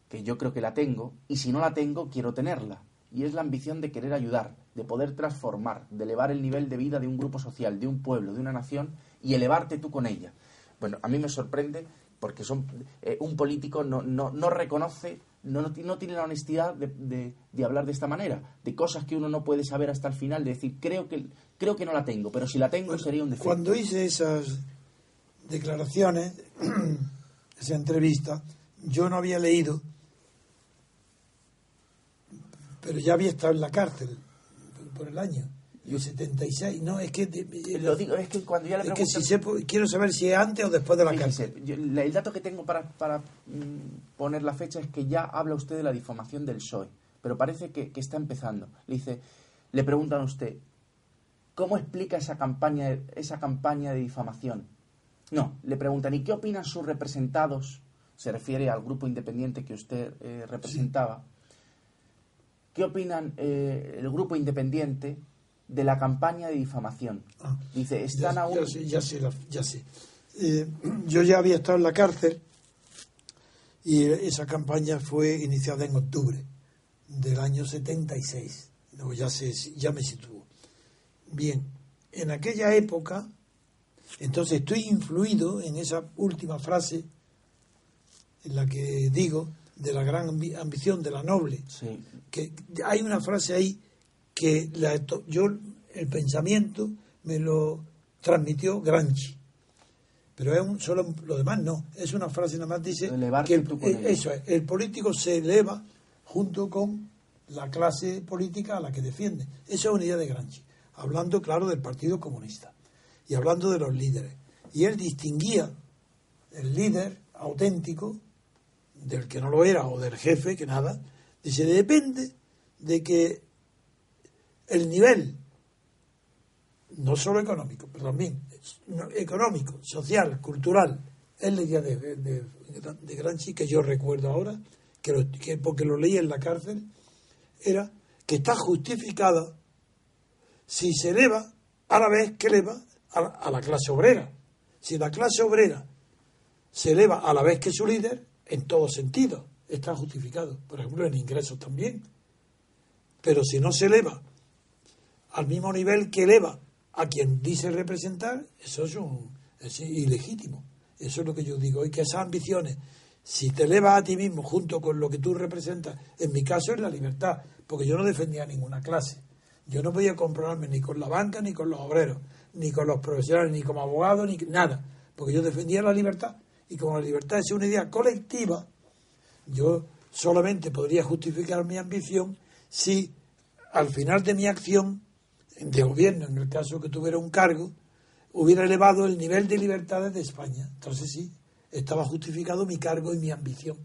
Speaker 1: que yo creo que la tengo, y si no la tengo, quiero tenerla. Y es la ambición de querer ayudar, de poder transformar, de elevar el nivel de vida de un grupo social, de un pueblo, de una nación, y elevarte tú con ella. Bueno, a mí me sorprende porque son, eh, un político no, no, no reconoce, no, no, ti- no tiene la honestidad de, de- de hablar de esta manera, de cosas que uno no puede saber hasta el final, de decir, creo que, creo que no la tengo, pero si la tengo sería un defecto.
Speaker 3: Cuando hice esas declaraciones, [clears throat] esa entrevista, yo no había leído, pero ya había estado en la cárcel por el año. El 76, no, es que... de-
Speaker 1: Lo digo, es que cuando ya le
Speaker 3: es que si quiero saber si es antes o después de la cárcel.
Speaker 1: yo- el dato que tengo para, para, mm, poner la fecha es que ya habla usted de la difamación del PSOE, pero parece que, que está empezando. Le dice, le preguntan a usted, ¿cómo explica esa campaña, de- esa campaña de difamación? No, le preguntan, ¿y qué opinan sus representados? Se refiere al grupo independiente que usted eh, representaba. ¿Qué opinan eh, el grupo independiente de la campaña de difamación?
Speaker 3: Ah,
Speaker 1: Dice, están
Speaker 3: ya,
Speaker 1: aún...
Speaker 3: ya sé, ya sé, la- ya sé. Eh, [clears throat] yo ya había estado en la cárcel y esa campaña fue iniciada en octubre del año 76. Luego ya, sé, ya me sitúo. Bien, en aquella época, entonces estoy influido en esa última frase en la que digo de la gran ambi- ambición, de la noble,
Speaker 1: Sí,
Speaker 3: que hay una frase ahí que la, yo el pensamiento me lo transmitió Gramsci. Pero es un, solo lo demás no. Es una frase nada más dice que el, eh, eso es, el político se eleva junto con la clase política a la que defiende. Esa es una idea de Gramsci hablando claro del Partido Comunista y hablando de los líderes. Y él distinguía el líder auténtico del que no lo era o del jefe, que nada, dice, depende de que el nivel, no solo económico, pero también económico, social, cultural, es la idea de, de, Gramsci que yo recuerdo ahora, que porque lo leí en la cárcel, era que está justificada si se eleva a la vez que eleva a la, a la clase obrera. Si la clase obrera se eleva a la vez que su líder, en todo sentido, está justificado. Por ejemplo, en ingresos también. Pero si no se eleva al mismo nivel que eleva a quien dice representar, eso es, un, es ilegítimo. Eso es lo que yo digo. Y que esas ambiciones, si te elevas a ti mismo junto con lo que tú representas, en mi caso es la libertad, porque yo no defendía ninguna clase. Yo no podía compararme ni con la banca, ni con los obreros, ni con los profesionales, ni como abogado, ni nada. porque yo defendía la libertad. Y como la libertad es una idea colectiva, yo solamente podría justificar mi ambición si al final de mi acción de gobierno, en el caso que tuviera un cargo, hubiera elevado el nivel de libertades de España. Entonces sí, estaba justificado mi cargo y mi ambición.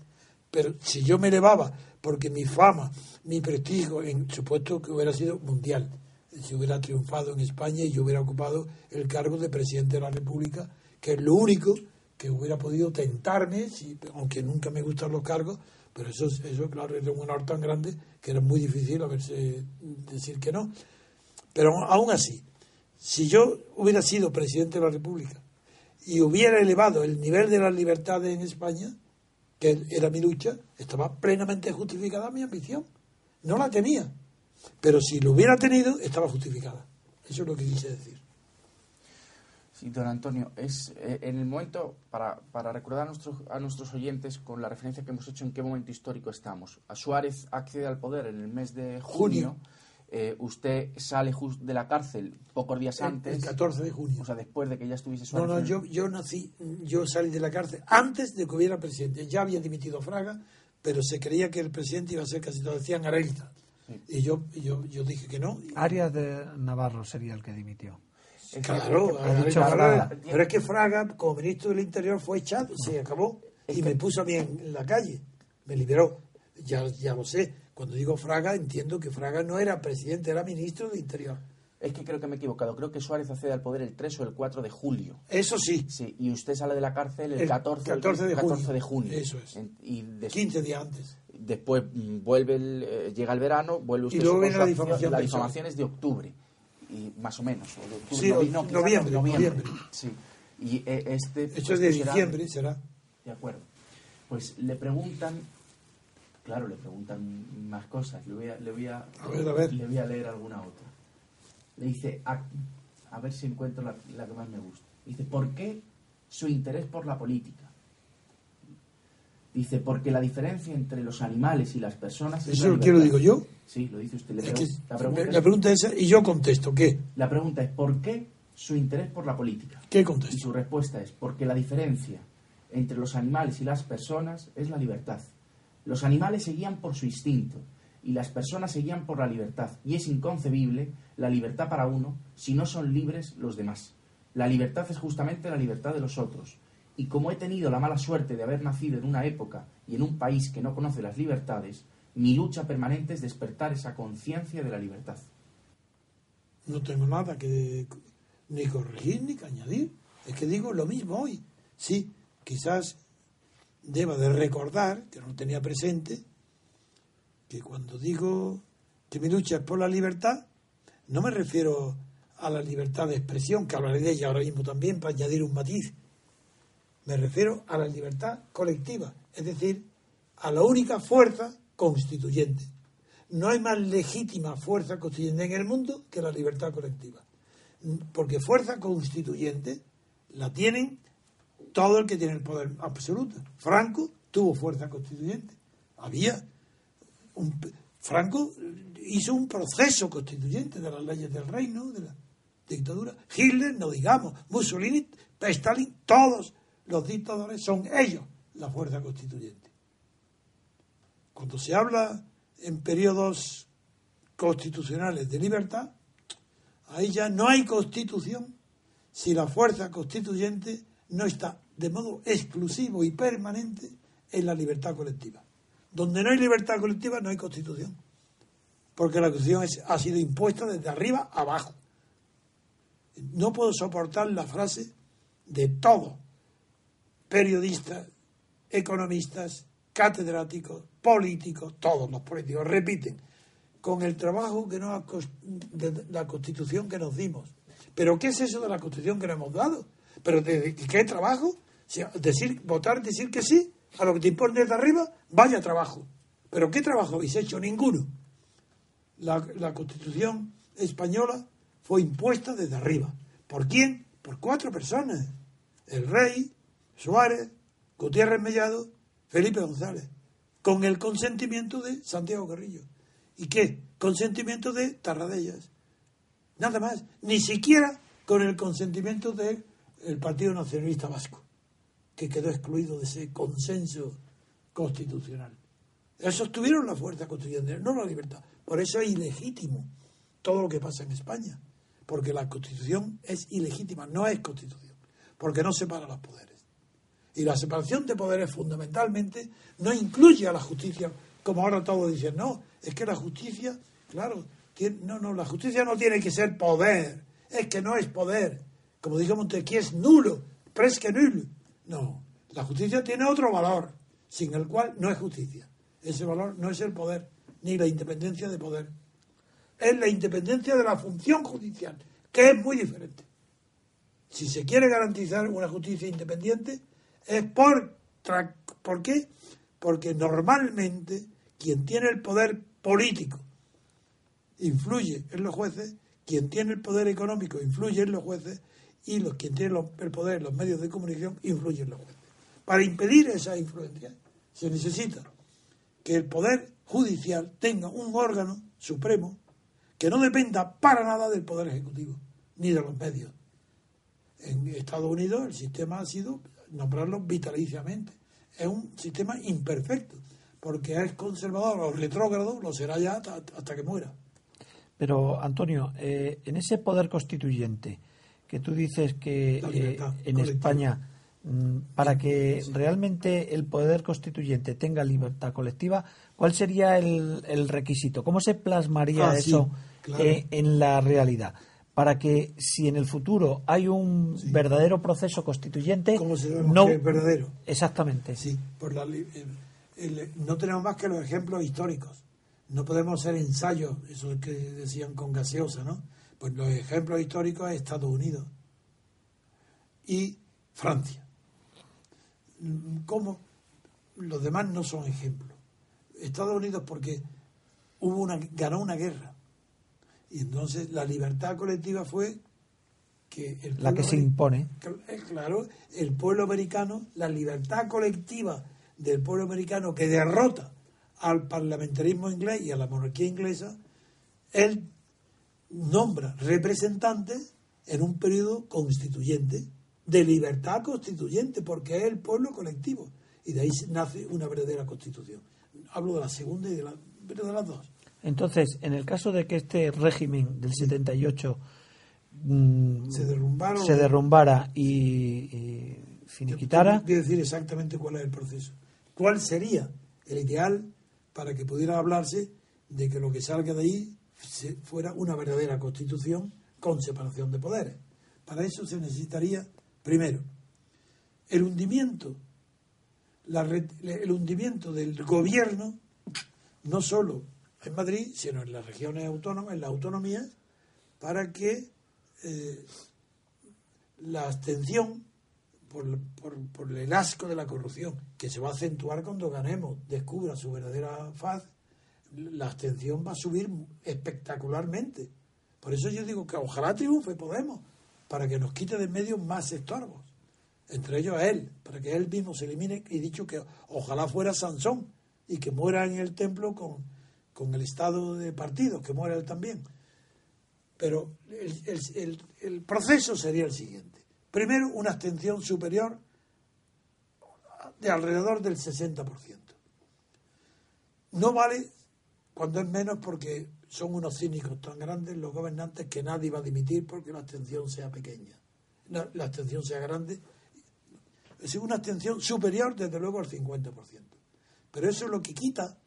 Speaker 3: Pero si yo me elevaba porque mi fama, mi prestigio, en supuesto que hubiera sido mundial, si hubiera triunfado en España y yo hubiera ocupado el cargo de presidente de la República, que es lo único que hubiera podido tentarme, aunque nunca me gustan los cargos, pero eso, eso claro, de un honor tan grande que era muy difícil a verse decir que no. Pero aún así, si yo hubiera sido presidente de la República y hubiera elevado el nivel de las libertades en España, que era mi lucha, estaba plenamente justificada mi ambición. No la tenía, pero si lo hubiera tenido, estaba justificada. Eso es lo que quise decir.
Speaker 1: Sí, don Antonio, es eh, en el momento, para, para recordar a nuestros, a nuestros oyentes con la referencia que hemos hecho en qué momento histórico estamos. A Suárez accede al poder en el mes de junio. Eh, usted sale de la cárcel pocos días antes.
Speaker 3: El 14 de junio.
Speaker 1: O sea, después de que ya estuviese Suárez.
Speaker 3: No, no, yo, yo nací, yo salí de la cárcel antes de que hubiera presidente. Ya había dimitido Fraga, pero se creía que el presidente iba a ser casi todo, decían Arelita. Y yo, yo, yo dije que no.
Speaker 2: Arias de Navarro sería el que dimitió.
Speaker 3: Claro, pero es que Fraga, como ministro del Interior, fue echado, se acabó. y me puso a mí en la calle. Me liberó. Ya, ya lo sé. Cuando digo Fraga, entiendo que Fraga no era presidente, era ministro del Interior.
Speaker 1: Es que creo que me he equivocado. Creo que Suárez accede al poder el 3 o el 4 de julio.
Speaker 3: Eso sí.
Speaker 1: Sí, y usted sale de la cárcel el, 14,
Speaker 3: de, 14
Speaker 1: de junio.
Speaker 3: Eso es.
Speaker 1: y
Speaker 3: 15 días antes.
Speaker 1: Después mm, vuelve eh, llega el verano, vuelve usted
Speaker 3: y luego viene la difamación.
Speaker 1: La difamación es de octubre, y más o menos. O de
Speaker 3: octubre, sí, no, noviembre, noviembre,
Speaker 1: Sí. Y eh, este.
Speaker 3: Esto es de diciembre, será.
Speaker 1: De acuerdo. Pues le preguntan Claro, le preguntan más cosas. Le voy a, le voy a, Le voy a leer alguna otra. Le dice, a, ver si encuentro la, que más me gusta. Dice, ¿por qué su interés por la política? Dice, porque la diferencia entre los animales y las personas...
Speaker 3: ¿Eso lo quiero digo yo?
Speaker 1: Sí, lo dice usted.
Speaker 3: la, pregunta, es, y yo contesto, ¿qué?
Speaker 1: La pregunta es, ¿por qué su interés por la política?
Speaker 3: ¿Qué contesto?
Speaker 1: Y su respuesta es, porque la diferencia entre los animales y las personas es la libertad. Los animales seguían por su instinto y las personas seguían por la libertad. Y es inconcebible la libertad para uno si no son libres los demás. La libertad es justamente la libertad de los otros. Y como he tenido la mala suerte de haber nacido en una época y en un país que no conoce las libertades, mi lucha permanente es despertar esa conciencia de la libertad.
Speaker 3: No tengo nada que ni corregir ni que añadir. Es que digo lo mismo hoy. Sí, quizás deba de recordar, que no tenía presente, que cuando digo que mi lucha es por la libertad, no me refiero a la libertad de expresión, que hablaré de ella ahora mismo también para añadir un matiz. Me refiero a la libertad colectiva, es decir, a la única fuerza constituyente. No hay más legítima fuerza constituyente en el mundo que la libertad colectiva. Porque fuerza constituyente la tienen todo el que tiene el poder absoluto. Franco tuvo fuerza constituyente. Había Franco hizo un proceso constituyente de las leyes del reino, de la dictadura. Hitler, no digamos, Mussolini, Stalin, todos los dictadores son ellos la fuerza constituyente. Cuando se habla en periodos constitucionales de libertad, ahí ya no hay constitución si la fuerza constituyente no está de modo exclusivo y permanente en la libertad colectiva. Donde no hay libertad colectiva no hay constitución, porque la constitución ha sido impuesta desde arriba abajo. No puedo soportar la frase de todos, periodistas, economistas, catedráticos, políticos, todos los políticos, repiten, con el trabajo que nos, de la constitución que nos dimos. ¿Pero qué es eso de la constitución que nos hemos dado? ¿Pero de qué trabajo? Decir, votar, decir que sí a lo que te impone desde arriba, vaya trabajo. ¿Pero qué trabajo habéis hecho? Ninguno. La, Constitución española fue impuesta desde arriba. ¿Por quién? Por cuatro personas. El rey, Suárez, Gutiérrez Mellado, Felipe González. Con el consentimiento de Santiago Carrillo. ¿Y qué? Consentimiento de Tarradellas. Nada más. Ni siquiera con el consentimiento de el Partido Nacionalista Vasco, que quedó excluido de ese consenso constitucional. Esos tuvieron la fuerza constituyente, no la libertad. Por eso es ilegítimo todo lo que pasa en España, porque la constitución es ilegítima, no es constitución, porque no separa los poderes. Y la separación de poderes fundamentalmente no incluye a la justicia, como ahora todos dicen, no, es que la justicia, claro, no, no, la justicia no tiene que ser poder, es que no es poder. Como dijo Montesquieu, es nulo, presque nulo. No, la justicia tiene otro valor, sin el cual no es justicia. Ese valor no es el poder, ni la independencia de poder. Es la independencia de la función judicial, que es muy diferente. Si se quiere garantizar una justicia independiente, es por, ¿por qué? Porque normalmente quien tiene el poder político influye en los jueces, quien tiene el poder económico influye en los jueces y los quien tiene el poder, los medios de comunicación, influyen en los jueces. Para impedir esa influencia se necesita que el poder judicial tenga un órgano supremo que no dependa para nada del poder ejecutivo ni de los medios. En Estados Unidos el sistema ha sido nombrarlo vitaliciamente. Es un sistema imperfecto, porque es conservador o retrógrado, lo será ya hasta, que muera.
Speaker 2: Pero, Antonio, eh, en ese poder constituyente que tú dices que eh, en España, mm, para que realmente el poder constituyente tenga libertad colectiva, ¿cuál sería el, requisito? ¿Cómo se plasmaría ah, eso eh, en la realidad? para que si en el futuro hay un verdadero proceso constituyente
Speaker 3: ¿Cómo se no verdadero.
Speaker 2: Exactamente.
Speaker 3: Sí por la, no tenemos más que los ejemplos históricos. No podemos hacer ensayos eso que decían con gaseosa no pues los ejemplos históricos es Estados Unidos y Francia ¿cómo? los demás no son ejemplos Estados Unidos porque hubo una ganó una guerra y entonces la libertad colectiva fue que
Speaker 2: el la que se impone.
Speaker 3: Eh, claro, el pueblo americano, la libertad colectiva del pueblo americano que derrota al parlamentarismo inglés y a la monarquía inglesa, él nombra representantes en un periodo constituyente, de libertad constituyente, porque es el pueblo colectivo. Y de ahí nace una verdadera constitución. Hablo de la segunda y de, la, de las dos.
Speaker 2: Entonces, en el caso de que este régimen del 78 mm,
Speaker 3: se, derrumbara,
Speaker 2: se derrumbara y, finiquitara.
Speaker 3: Quiero decir exactamente cuál es el proceso. ¿Cuál sería el ideal para que pudiera hablarse de que lo que salga de ahí fuera una verdadera constitución con separación de poderes? Para eso se necesitaría, primero, el hundimiento, el hundimiento del gobierno, no solo en Madrid, sino en las regiones autónomas, en la autonomía, para que eh, la abstención por, por, el asco de la corrupción, que se va a acentuar cuando ganemos, descubra su verdadera faz, la abstención va a subir espectacularmente. Por eso yo digo que ojalá triunfe Podemos, para que nos quite de medio más estorbos, entre ellos a él, para que él mismo se elimine, y dicho que ojalá fuera Sansón y que muera en el templo con, con el estado de partido, que muere él también. Pero el, proceso sería el siguiente. Primero, una abstención superior de alrededor del 60%. No vale cuando es menos porque son unos cínicos tan grandes los gobernantes que nadie va a dimitir porque la abstención sea pequeña. La, la abstención sea grande. Es una abstención superior, desde luego, al 50%. Pero eso es lo que quita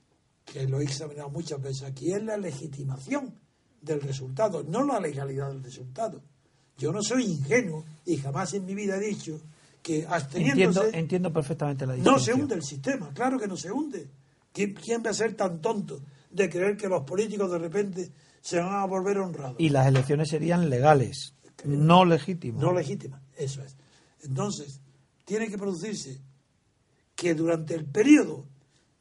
Speaker 3: que lo he examinado muchas veces aquí, es la legitimación del resultado, no la legalidad del resultado. Yo no soy ingenuo y jamás en mi vida he dicho que
Speaker 2: absteniéndose... Entiendo, entiendo perfectamente la
Speaker 3: No se hunde el sistema, claro que no se hunde. ¿Quién, ¿Quién, va a ser tan tonto de creer que los políticos de repente se van a volver honrados?
Speaker 2: Y las elecciones serían legales, no legítimas.
Speaker 3: No legítimas, eso es. Entonces, tiene que producirse que durante el periodo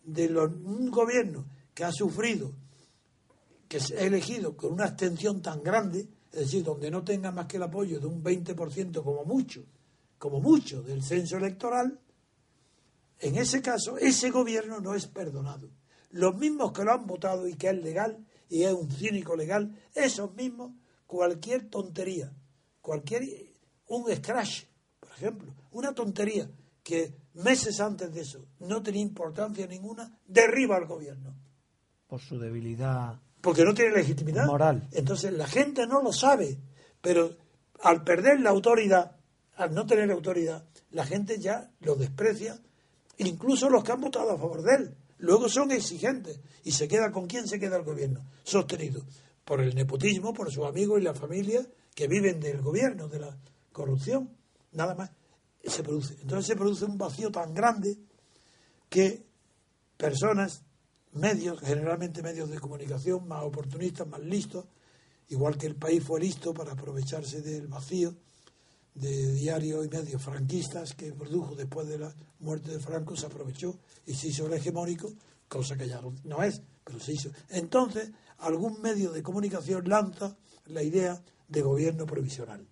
Speaker 3: de un gobierno que ha sufrido, que se ha elegido con una abstención tan grande, es decir, donde no tenga más que el apoyo de un 20% como mucho, como mucho del censo electoral, en ese caso ese gobierno no es perdonado. Los mismos que lo han votado y que es legal y es un cínico legal, esos mismos, cualquier tontería, cualquier un scratch ejemplo, una tontería que meses antes de eso no tenía importancia ninguna, derriba al gobierno.
Speaker 2: Por su debilidad.
Speaker 3: Porque no tiene legitimidad.
Speaker 2: Moral.
Speaker 3: Entonces la gente no lo sabe, pero al perder la autoridad, al no tener autoridad, la gente ya lo desprecia, incluso los que han votado a favor de él. Luego son exigentes. Y se queda con quién se queda el gobierno, sostenido por el nepotismo, por sus amigos y la familia que viven del gobierno, de la corrupción, nada más. Se produce. Entonces se produce un vacío tan grande que personas, medios, generalmente medios de comunicación más oportunistas, más listos, igual que el país fue listo para aprovecharse del vacío de diarios y medios franquistas que produjo después de la muerte de Franco, se aprovechó y se hizo el hegemónico, cosa que ya no es, pero se hizo. Entonces, algún medio de comunicación lanza la idea de gobierno provisional.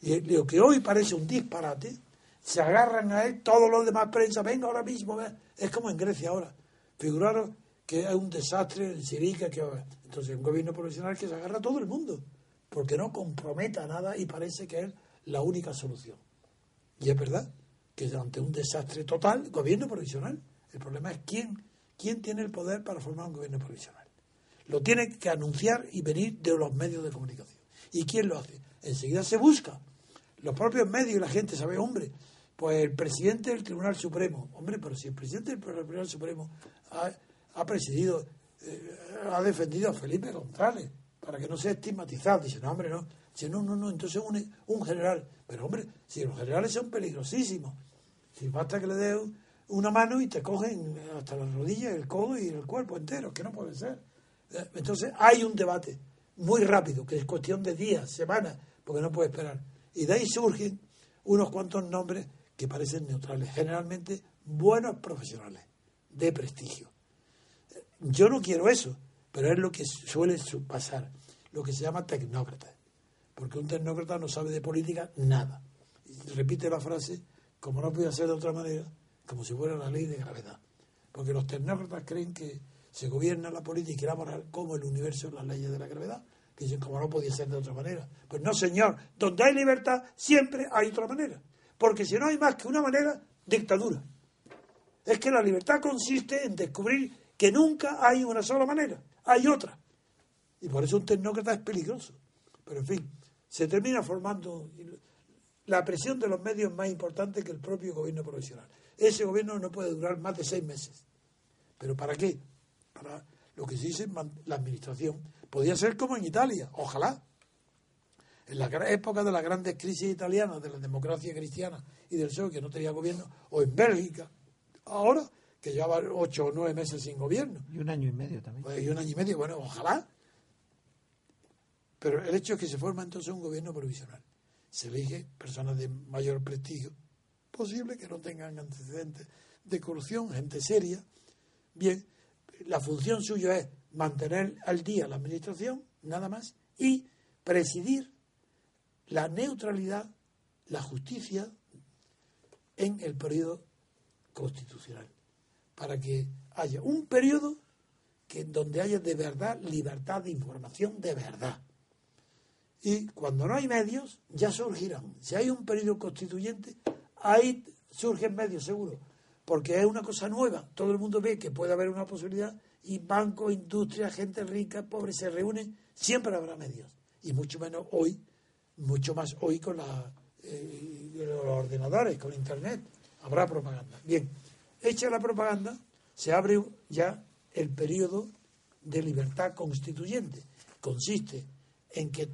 Speaker 3: Y lo que hoy parece un disparate, se agarran a él todos los demás prensa, venga ahora mismo, es como en Grecia ahora. Figuraros que es un desastre en Sirica, que entonces un gobierno provisional que se agarra a todo el mundo, porque no comprometa nada y parece que es la única solución. Y es verdad que ante un desastre total, gobierno provisional. El problema es quién, quién tiene el poder para formar un gobierno provisional. Lo tiene que anunciar y venir de los medios de comunicación. ¿Y quién lo hace? Enseguida se busca. Los propios medios y la gente sabe, hombre, pues el presidente del Tribunal Supremo, hombre, pero si el presidente del Tribunal Supremo ha, presidido, eh, ha defendido a Felipe González para que no sea estigmatizado, dice, no, hombre, no, Dice, no, no, no, entonces un, un general. Pero hombre, si los generales son peligrosísimos, si basta que le dé una mano y te cogen hasta las rodillas, el codo y el cuerpo entero, que no puede ser. Eh, entonces hay un debate muy rápido, que es cuestión de días, semanas, porque no puede esperar. Y de ahí surgen unos cuantos nombres que parecen neutrales, generalmente buenos profesionales, de prestigio. Yo no quiero eso, pero es lo que suele pasar, lo que se llama tecnócrata porque un tecnócrata no sabe de política nada. Y repite la frase, como no puede ser de otra manera, como si fuera la ley de gravedad. Porque los tecnócratas creen que se gobierna la política y la moral como el universo las leyes de la gravedad, que dicen como no podía ser de otra manera. Pues no, señor, donde hay libertad siempre hay otra manera. Porque si no hay más que una manera, dictadura. Es que la libertad consiste en descubrir que nunca hay una sola manera, hay otra. Y por eso un tecnócrata es peligroso. Pero en fin, se termina formando la presión de los medios más importante que el propio gobierno profesional. Ese gobierno no puede durar más de seis meses. ¿Pero para qué? Para lo que se dice la administración. Podría ser como en Italia, ojalá. En la época de las grandes crisis italianas, de la democracia cristiana y del PSOE, que no tenía gobierno, o en Bélgica, ahora, que lleva ocho o nueve meses sin gobierno.
Speaker 2: Y un año y medio también.
Speaker 3: Pues, y un año y medio, bueno, ojalá pero el hecho es que se forma entonces un gobierno provisional. Se elige personas de mayor prestigio, posible que no tengan antecedentes de corrupción, gente seria. Bien, la función suya es mantener al día la administración, nada más, y presidir la neutralidad, la justicia en el periodo constitucional, para que haya un periodo que donde haya de verdad libertad de información de verdad y cuando no hay medios, ya surgirán. Si hay un periodo constituyente, ahí surgen medios, seguro. Porque es una cosa nueva. Todo el mundo ve que puede haber una posibilidad y bancos, industria, gente rica, pobre se reúnen, siempre habrá medios. Y mucho menos hoy, mucho más hoy con eh, los ordenadores, con Internet. Habrá propaganda. Bien, hecha la propaganda, se abre ya el periodo de libertad constituyente. Consiste en que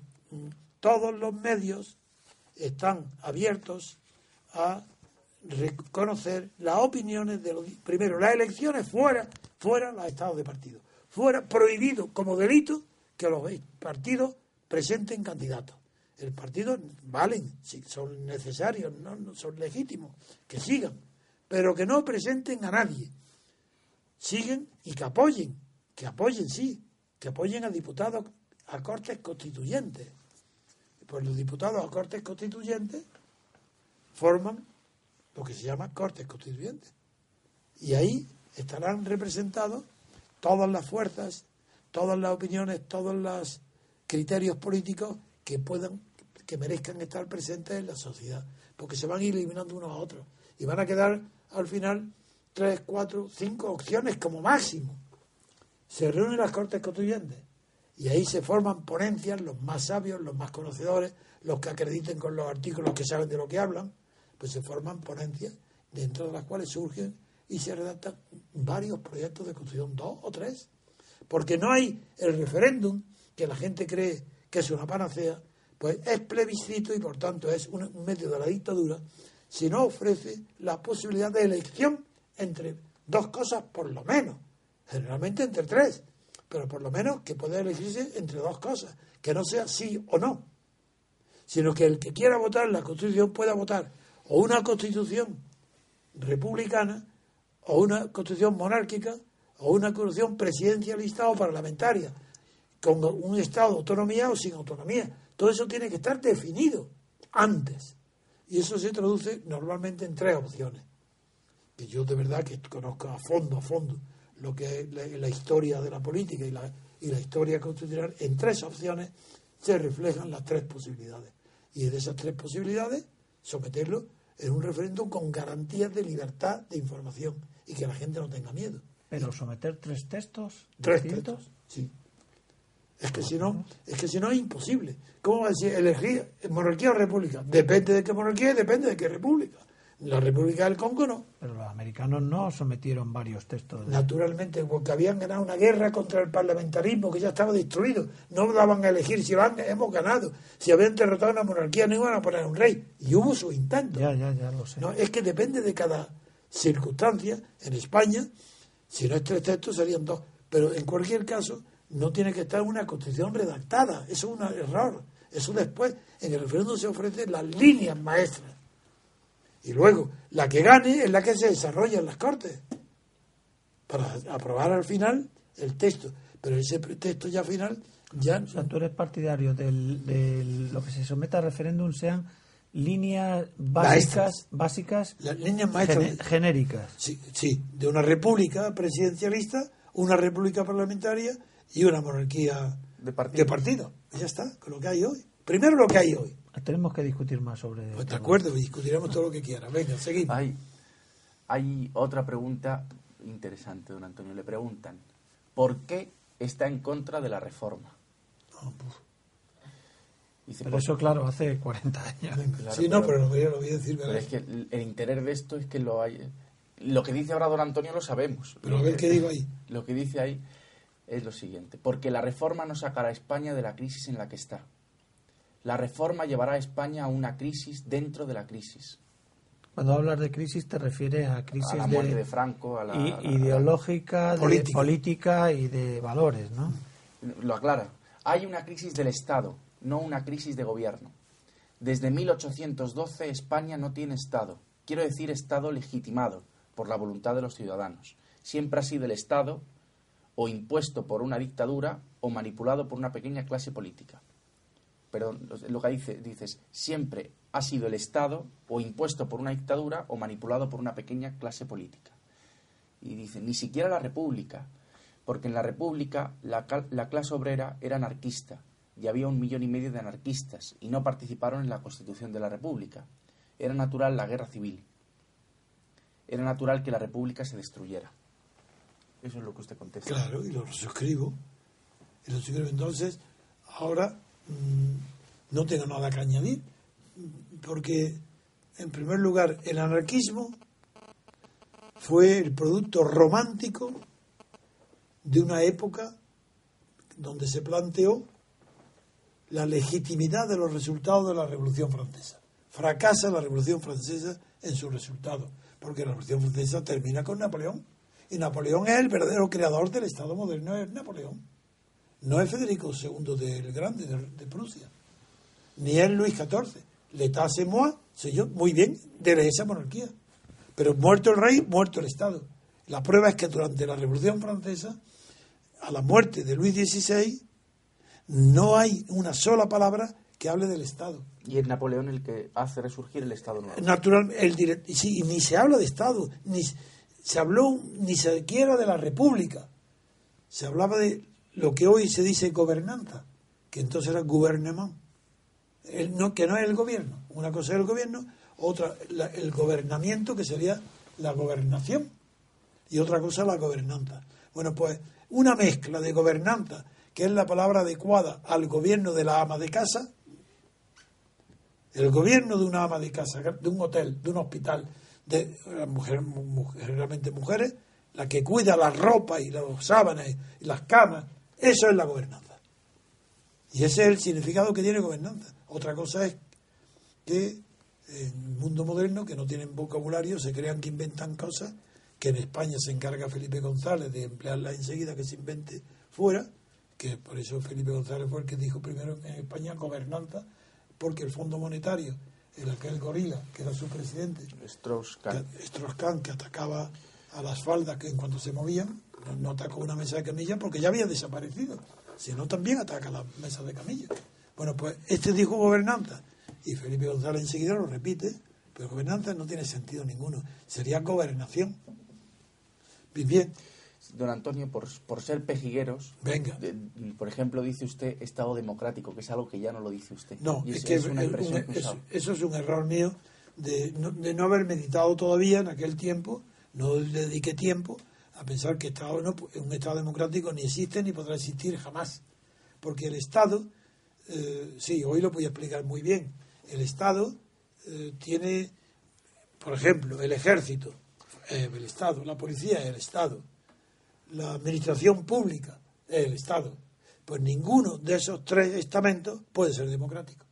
Speaker 3: todos los medios están abiertos a reconocer las opiniones de los primero las elecciones fuera fuera los estados de partido. Fuera prohibido como delito que los partidos presenten candidatos. El partido valen si son necesarios no, son legítimos que sigan pero que no presenten a nadie. Siguen y que apoyen que apoyen sí que apoyen a diputados a cortes constituyentes pues los diputados a Cortes Constituyentes forman lo que se llama Cortes Constituyentes. Y ahí estarán representados todas las fuerzas, todas las opiniones, todos los criterios políticos que puedan, que merezcan estar presentes en la sociedad, porque se van eliminando unos a otros y van a quedar al final tres, cuatro, cinco opciones como máximo. Se reúnen las Cortes Constituyentes y ahí se forman ponencias, los más sabios, los más conocedores, los que acrediten con los artículos que saben de lo que hablan, pues se forman ponencias dentro de las cuales surgen y se redactan varios proyectos de constitución, dos o tres, porque no hay el referéndum que la gente cree que es una panacea, pues es plebiscito y por tanto es un medio de la dictadura, si no ofrece la posibilidad de elección entre dos cosas por lo menos, generalmente entre tres, pero por lo menos que pueda elegirse entre dos cosas, que no sea sí o no, sino que el que quiera votar la Constitución pueda votar o una Constitución republicana, o una Constitución monárquica, o una Constitución presidencialista o parlamentaria, con un Estado de autonomía o sin autonomía. Todo eso tiene que estar definido antes. Y eso se traduce normalmente en tres opciones que yo de verdad que conozco a fondo, a fondo, lo que es la, historia de la política y la, y la historia constitucional, en tres opciones se reflejan las tres posibilidades. Y de esas tres posibilidades, someterlo en un referéndum con garantías de libertad de información y que la gente no tenga miedo.
Speaker 2: Pero someter tres textos.
Speaker 3: Tres textos, sí. Es que si no, es que si no es imposible. ¿Cómo va a decir elegir monarquía o república? Depende de qué monarquía y depende de qué república. La República del Congo no.
Speaker 2: Pero los americanos no sometieron varios textos.
Speaker 3: Naturalmente, porque habían ganado una guerra contra el parlamentarismo que ya estaba destruido. No daban a elegir si van, hemos ganado. Si habían derrotado una monarquía, no iban a poner un rey. Y hubo su intento.
Speaker 2: Ya, ya, ya lo sé.
Speaker 3: No, es que depende de cada circunstancia. En España, si no es tres textos, serían dos. Pero en cualquier caso, no tiene que estar una constitución redactada. Eso es un error. Eso después, en el referéndum se ofrecen las líneas maestras y luego, la que gane es la que se desarrolla en las Cortes para aprobar al final el texto. Pero ese texto ya final ya...
Speaker 2: O sea, tú eres partidario de lo que se someta a referéndum sean líneas básicas, básicas
Speaker 3: Las líneas maestras,
Speaker 2: genéricas.
Speaker 3: Sí, sí, de una república presidencialista, una república parlamentaria y una monarquía de partido. de partido. Ya está, con lo que hay hoy. Primero lo que hay hoy.
Speaker 2: Tenemos que discutir más sobre.
Speaker 3: Pues de acuerdo, discutiremos todo lo que quiera. Venga, seguimos.
Speaker 1: Hay, hay otra pregunta interesante, don Antonio. Le preguntan: ¿por qué está en contra de la reforma?
Speaker 2: Dice, pero eso, claro, hace 40 años.
Speaker 3: sí, no, pero, lo, voy, a decir.
Speaker 1: Pero es que el, interés de esto es que lo hay. Lo que dice ahora don Antonio lo sabemos.
Speaker 3: Pero a ver qué digo ahí.
Speaker 1: Lo que dice ahí es lo siguiente: porque la reforma no sacará a España de la crisis en la que está la reforma llevará a España a una crisis dentro de la crisis.
Speaker 2: Cuando hablas de crisis te refieres a crisis
Speaker 1: a la de, Franco, a la,
Speaker 2: ideológica, política. y de valores, ¿no?
Speaker 1: Lo aclara. Hay una crisis del Estado, no una crisis de gobierno. Desde 1812 España no tiene Estado. Quiero decir Estado legitimado por la voluntad de los ciudadanos. Siempre ha sido el Estado o impuesto por una dictadura o manipulado por una pequeña clase política perdón, lo que dice, dices, siempre ha sido el Estado o impuesto por una dictadura o manipulado por una pequeña clase política. Y dice, ni siquiera la República, porque en la República la, la clase obrera era anarquista y había un millón y medio de anarquistas y no participaron en la constitución de la República. Era natural la guerra civil. Era natural que la República se destruyera. Eso es lo que usted contesta.
Speaker 3: Claro, y lo suscribo. Y lo suscribo. Entonces, ahora no tengo nada que añadir, porque en primer lugar el anarquismo fue el producto romántico de una época donde se planteó la legitimidad de los resultados de la Revolución Francesa. Fracasa la Revolución Francesa en sus resultados, porque la Revolución Francesa termina con Napoleón, y Napoleón es el verdadero creador del Estado moderno, Napoleón. No es Federico II del Grande de, Prusia, ni es Luis XIV. L'état c'est moi, soy yo, muy bien, de esa monarquía. Pero muerto el rey, muerto el Estado. La prueba es que durante la Revolución Francesa, a la muerte de Luis XVI, no hay una sola palabra que hable del Estado.
Speaker 1: Y es Napoleón el que hace resurgir el Estado nuevo.
Speaker 3: Natural, el sí, ni se habla de Estado, ni se habló ni siquiera de la República. Se hablaba de lo que hoy se dice gobernanza, que entonces era gouvernement. El, no, que no es el gobierno. Una cosa es el gobierno, otra el gobernamiento, que sería la gobernación, y otra cosa la gobernanza. Bueno, pues una mezcla de gobernanza, que es la palabra adecuada al gobierno de la ama de casa, el gobierno de una ama de casa, de un hotel, de un hospital, de mujeres, generalmente mujeres, la que cuida la ropa y los sábanas y las camas, eso es la gobernanza. Y ese es el significado que tiene gobernanza. Otra cosa es que en el mundo moderno, que no tienen vocabulario, se crean que inventan cosas que en España se encarga Felipe González de emplearlas enseguida que se invente fuera, que por eso Felipe González fue el que dijo primero en España gobernanza, porque el Fondo Monetario, el aquel gorila, que era su presidente, Strauss-Kahn, que atacaba a las faldas que en cuanto se movían, no atacó una mesa de camilla porque ya había desaparecido, sino también ataca la mesa de camilla. Bueno, pues este dijo gobernanza y Felipe González enseguida lo repite, pero gobernanza no tiene sentido ninguno, sería gobernación. Bien,
Speaker 1: Don Antonio, por, por ser pejigueros,
Speaker 3: Venga.
Speaker 1: por ejemplo, dice usted Estado democrático, que es algo que ya no lo dice usted.
Speaker 3: No, es, que es una eso es un error mío de no, de no haber meditado todavía en aquel tiempo no le dedique tiempo a pensar que Estado no, un Estado democrático ni existe ni podrá existir jamás. Porque el Estado, eh, sí, hoy lo voy a explicar muy bien, el Estado eh, tiene, por ejemplo, el ejército, eh, el Estado, la policía, el Estado, la administración pública, el Estado. Pues ninguno de esos tres estamentos puede ser democrático.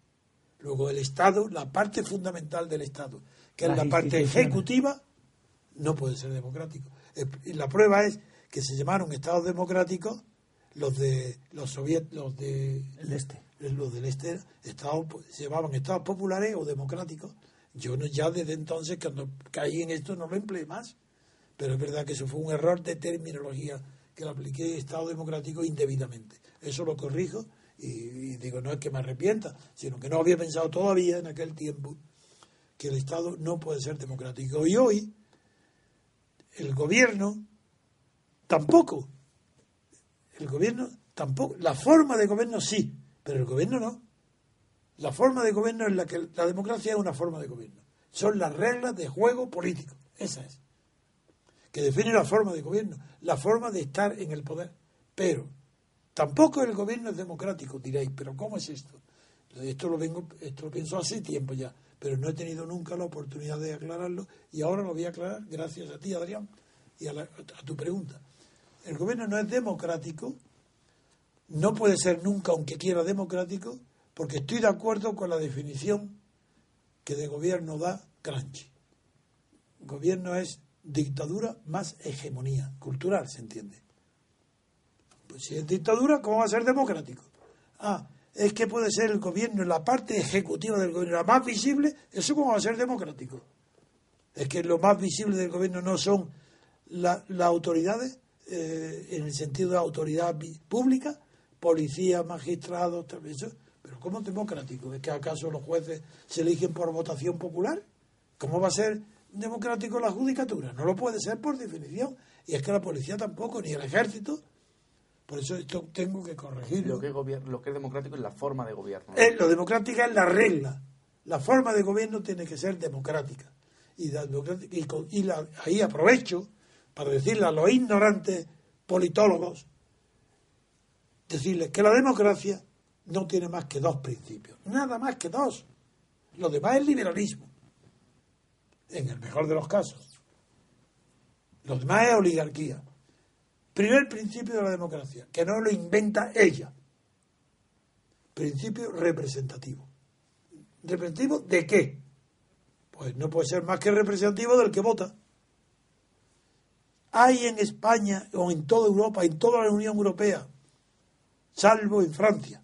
Speaker 3: Luego el Estado, la parte fundamental del Estado, que es la parte ejecutiva, no puede ser democrático. Y la prueba es que se llamaron estados democráticos los de los soviet, los de
Speaker 2: este.
Speaker 3: los del este estados se llamaban estados populares o democráticos. Yo no, ya desde entonces cuando caí en esto no lo empleé más. Pero es verdad que eso fue un error de terminología que lo apliqué estado democrático indebidamente. Eso lo corrijo y, y digo no es que me arrepienta sino que no había pensado todavía en aquel tiempo que el estado no puede ser democrático. Y hoy el gobierno tampoco. El gobierno tampoco. La forma de gobierno sí, pero el gobierno no. La forma de gobierno es la que la democracia es una forma de gobierno. Son las reglas de juego político. Esa es. Que define la forma de gobierno, la forma de estar en el poder. Pero tampoco el gobierno es democrático, diréis, pero ¿cómo es esto? Esto lo vengo, esto lo pienso hace tiempo ya pero no he tenido nunca la oportunidad de aclararlo y ahora lo voy a aclarar gracias a ti, Adrián, y a, tu pregunta. El gobierno no es democrático, no puede ser nunca, aunque quiera democrático, porque estoy de acuerdo con la definición que de gobierno da Gramsci. Gobierno es dictadura más hegemonía cultural, ¿se entiende? Pues si es dictadura, ¿cómo va a ser democrático? Ah, es que puede ser el gobierno, la parte ejecutiva del gobierno, la más visible, eso cómo va a ser democrático. Es que lo más visible del gobierno no son las autoridades, eh, en el sentido de autoridad pública, policía, magistrados, eso, pero ¿cómo democrático? ¿Es que acaso los jueces se eligen por votación popular? ¿Cómo va a ser democrático la judicatura? No lo puede ser por definición. Y es que la policía tampoco, ni el ejército, por eso esto tengo que corregirlo.
Speaker 1: Lo que, es lo que es democrático es la forma de gobierno.
Speaker 3: Eh, lo democrática es la regla. La forma de gobierno tiene que ser democrática. Y, y, ahí aprovecho para decirle a los ignorantes politólogos, decirles que la democracia no tiene más que dos principios. Nada más que dos. Lo demás es liberalismo. En el mejor de los casos. Lo demás es oligarquía. Primer principio de la democracia, que no lo inventa ella. Principio representativo. ¿Representativo de qué? Pues no puede ser más que representativo del que vota. Hay en España o en toda Europa, en toda la Unión Europea, salvo en Francia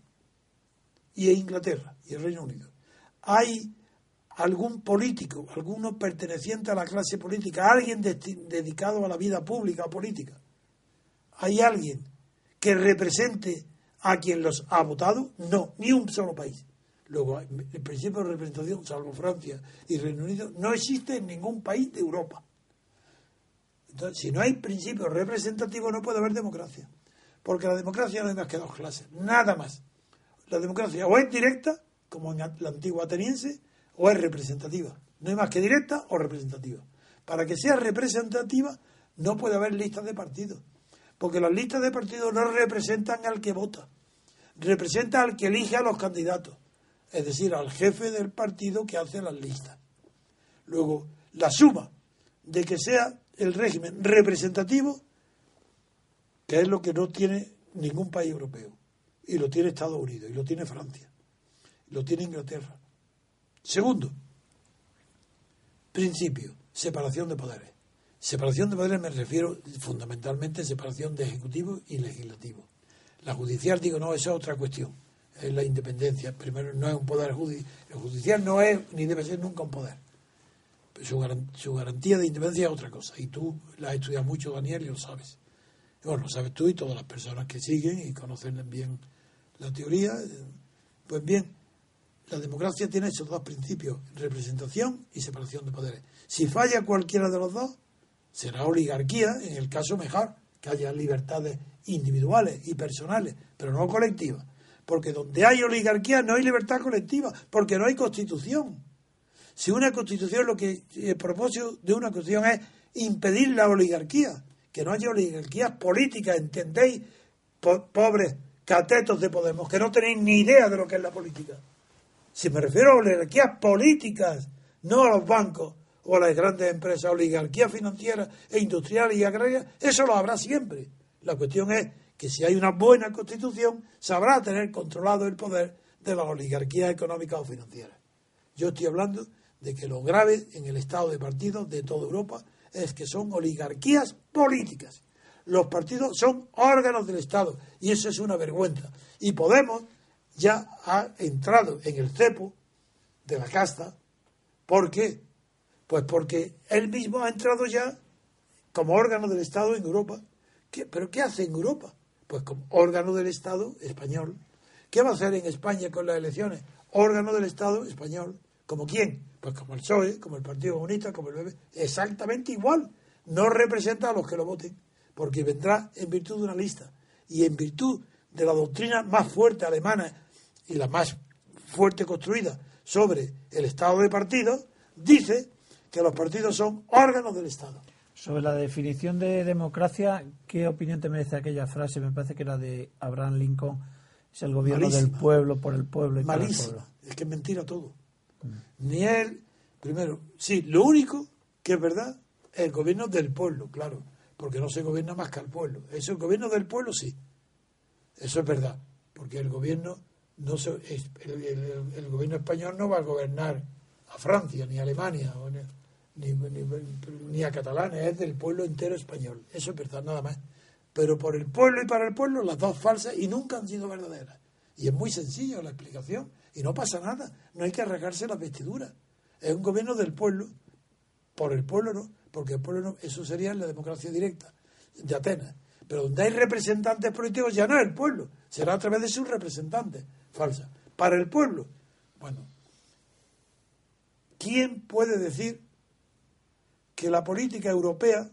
Speaker 3: y en Inglaterra y el Reino Unido, hay algún político, alguno perteneciente a la clase política, alguien dedicado a la vida pública o política, ¿Hay alguien que represente a quien los ha votado? No, ni un solo país. Luego, el principio de representación, salvo Francia y Reino Unido, no existe en ningún país de Europa. Entonces, si no hay principio representativo, no puede haber democracia. Porque la democracia no hay más que dos clases, nada más. La democracia o es directa, como en la antigua ateniense, o es representativa. No hay más que directa o representativa. Para que sea representativa, no puede haber listas de partidos. Porque las listas de partidos no representan al que vota. Representan al que elige a los candidatos. Es decir, al jefe del partido que hace las listas. Luego, la suma de que sea el régimen representativo, que es lo que no tiene ningún país europeo, y lo tiene Estados Unidos, y lo tiene Francia, y lo tiene Inglaterra. Segundo, principio, separación de poderes. Separación de poderes me refiero fundamentalmente a separación de ejecutivo y legislativo. La judicial, digo, no, esa es otra cuestión. Es la independencia. Primero, no es un poder judicial. El judicial no es ni debe ser nunca un poder su, garantía de independencia es otra cosa. Y tú la has estudiado mucho, Daniel, y lo sabes. bueno, lo sabes tú y todas las personas que siguen y conocen bien la teoría. Pues bien, la democracia tiene esos dos principios, representación y separación de poderes. Si falla cualquiera de los dos, será oligarquía, en el caso mejor, que haya libertades individuales y personales, pero no colectivas. Porque donde hay oligarquía no hay libertad colectiva, porque no hay constitución. Si una constitución, lo que el propósito de una constitución es impedir la oligarquía, que no haya oligarquías políticas, ¿entendéis? pobres catetos de Podemos, que no tenéis ni idea de lo que es la política. Si me refiero a oligarquías políticas, no a los bancos o las grandes empresas, oligarquías financieras e industriales y agrarias, eso lo habrá siempre. La cuestión es que si hay una buena constitución, sabrá tener controlado el poder de las oligarquías económicas o financieras. Yo estoy hablando de que lo grave en el estado de partidos de toda Europa es que son oligarquías políticas. Los partidos son órganos del Estado y eso es una vergüenza. Y Podemos ya ha entrado en el cepo de la casta. ¿Por qué? Pues porque él mismo ha entrado ya como órgano del Estado en Europa. ¿Pero qué hace en Europa? Pues como órgano del Estado español. ¿Qué va a hacer en España con las elecciones? Órgano del Estado español. ¿Como quién? Pues como el PSOE, como el Partido Comunista, como el BB, exactamente igual. No representa a los que lo voten, porque vendrá en virtud de una lista. Y en virtud de la doctrina más fuerte alemana y la más fuerte construida sobre el Estado de partidos, dice que los partidos son órganos del Estado.
Speaker 2: Sobre la definición de democracia, ¿qué opinión te merece aquella frase? Me parece que era de Abraham Lincoln, es el gobierno del pueblo, por el pueblo y para el pueblo.
Speaker 3: Es que es mentira todo. Ni él, primero, sí, lo único que es verdad es el gobierno del pueblo, claro, porque no se gobierna más que al pueblo. Eso, el gobierno del pueblo, sí. Eso es verdad, porque el gobierno no se, el, gobierno español no va a gobernar a Francia, ni a Alemania, ni, ni, a catalanes, es del pueblo entero español. Eso es verdad, nada más. Pero por el pueblo y para el pueblo, las dos falsas y nunca han sido verdaderas. Y es muy sencillo la explicación. Y no pasa nada, no hay que arreglarse las vestiduras. Es un gobierno del pueblo, por el pueblo no, porque el pueblo no, eso sería la democracia directa de Atenas. Pero donde hay representantes políticos ya no es el pueblo, será a través de sus representantes. Falsa. Para el pueblo, bueno, ¿quién puede decir que la política europea,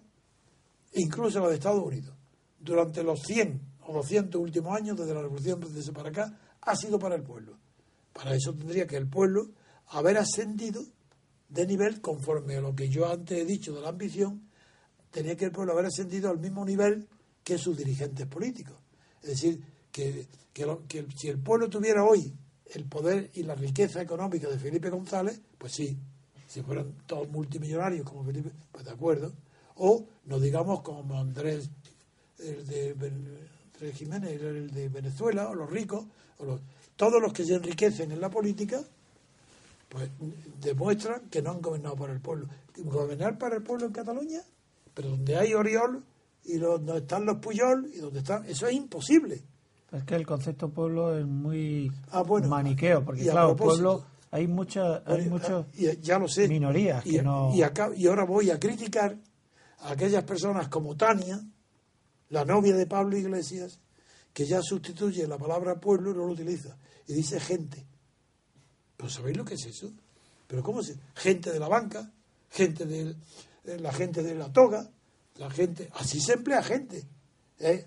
Speaker 3: incluso la de Estados Unidos, durante los 100 o 200 últimos años, desde la Revolución Francesa para acá, ha sido para el pueblo? Para eso tendría que el pueblo haber ascendido de nivel conforme a lo que yo antes he dicho de la ambición, tenía que el pueblo haber ascendido al mismo nivel que sus dirigentes políticos. Es decir, que, si el pueblo tuviera hoy el poder y la riqueza económica de Felipe González, pues sí, si fueran todos multimillonarios como Felipe, pues de acuerdo. O no digamos como Andrés, el de, Andrés Jiménez, el de Venezuela, o los ricos, o los, todos los que se enriquecen en la política, pues demuestran que no han gobernado para el pueblo. Gobernar para el pueblo en Cataluña, pero donde hay Oriol y donde están los Puyol y donde están, eso es imposible.
Speaker 2: Es que el concepto pueblo es muy ah, maniqueo, porque claro, pueblo hay muchas hay muchas
Speaker 3: ya lo sé,
Speaker 2: minorías
Speaker 3: y,
Speaker 2: que no...
Speaker 3: y, acá, y ahora voy a criticar a aquellas personas como Tania, la novia de Pablo Iglesias, que ya sustituye la palabra pueblo y no lo utiliza y dice gente. ¿Pero sabéis lo que es eso? ¿Pero cómo se? Gente de la banca, gente de eh, la gente de la toga, la gente, así se emplea gente. ¿eh?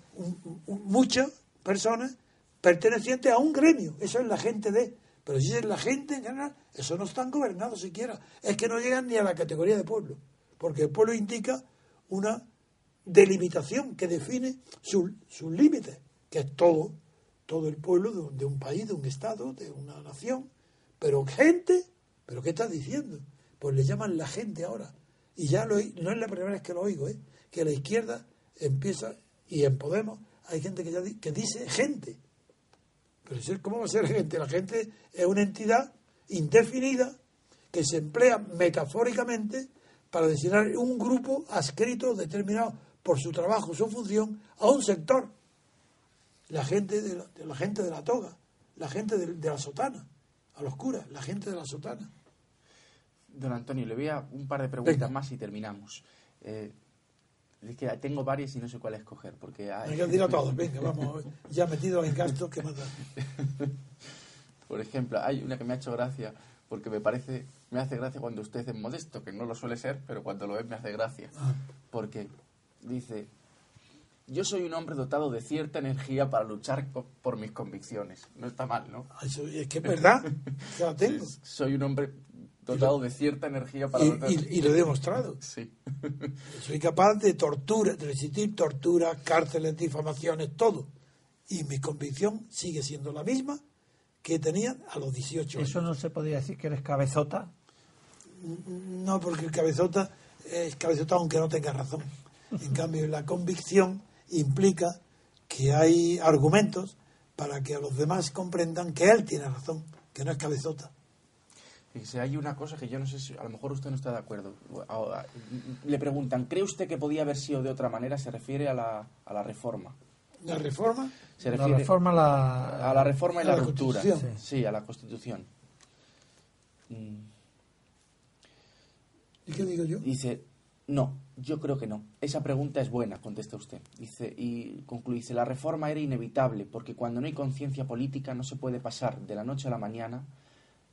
Speaker 3: muchas personas pertenecientes a un gremio, eso es la gente de, Pero si es la gente en general, eso no están gobernados siquiera. Es que no llegan ni a la categoría de pueblo, porque el pueblo indica una delimitación que define sus límites, que es todo, todo el pueblo de, un país, de un estado, de una nación. Pero gente, ¿pero qué estás diciendo? Pues le llaman la gente ahora. Y ya lo, no es la primera vez que lo oigo, ¿eh? que la izquierda empieza, y en Podemos hay gente que ya que dice gente. Pero ¿cómo va a ser gente? La gente es una entidad indefinida que se emplea metafóricamente para designar un grupo adscrito, determinado por su trabajo, su función, a un sector. La gente de la, gente de la toga, la gente de, la sotana, a los curas, la gente de la sotana.
Speaker 1: Don Antonio, le voy a un par de preguntas más y terminamos. Eh, es que tengo varias y no sé cuál escoger. Porque
Speaker 3: hay... que a todos, [laughs] venga, vamos, ya metido en gastos que más
Speaker 1: Por ejemplo, hay una que me ha hecho gracia, porque me parece, me hace gracia cuando usted es modesto, que no lo suele ser, pero cuando lo es me hace gracia. Ah. Porque dice, yo soy un hombre dotado de cierta energía para luchar por mis convicciones. No está mal, ¿no?
Speaker 3: Es que es verdad, ya [laughs] tengo.
Speaker 1: Soy un hombre dotado de cierta energía para...
Speaker 3: Y, y, lo he demostrado.
Speaker 1: Sí. [laughs]
Speaker 3: Soy capaz de tortura, de resistir tortura, cárceles, difamaciones, todo. Y mi convicción sigue siendo la misma que tenía a los 18
Speaker 2: años. ¿Eso no se podría decir que eres cabezota?
Speaker 3: No, porque el cabezota es cabezota aunque no tenga razón. En cambio, la convicción implica que hay argumentos para que a los demás comprendan que él tiene razón, que no es cabezota.
Speaker 1: Fíjese, hay una cosa que yo no sé si a lo mejor usted no está de acuerdo. Le preguntan, ¿cree usted que podía haber sido de otra manera? Se refiere a la, a la reforma.
Speaker 3: ¿La reforma?
Speaker 1: Se refiere
Speaker 2: la reforma la...
Speaker 1: a la reforma y la, ruptura. Sí, a la Constitución.
Speaker 3: Mm. ¿Y qué digo yo?
Speaker 1: Dice, no, yo creo que no. Esa pregunta es buena, contesta usted. Dice, y concluye, dice, la reforma era inevitable porque cuando no hay conciencia política no se puede pasar de la noche a la mañana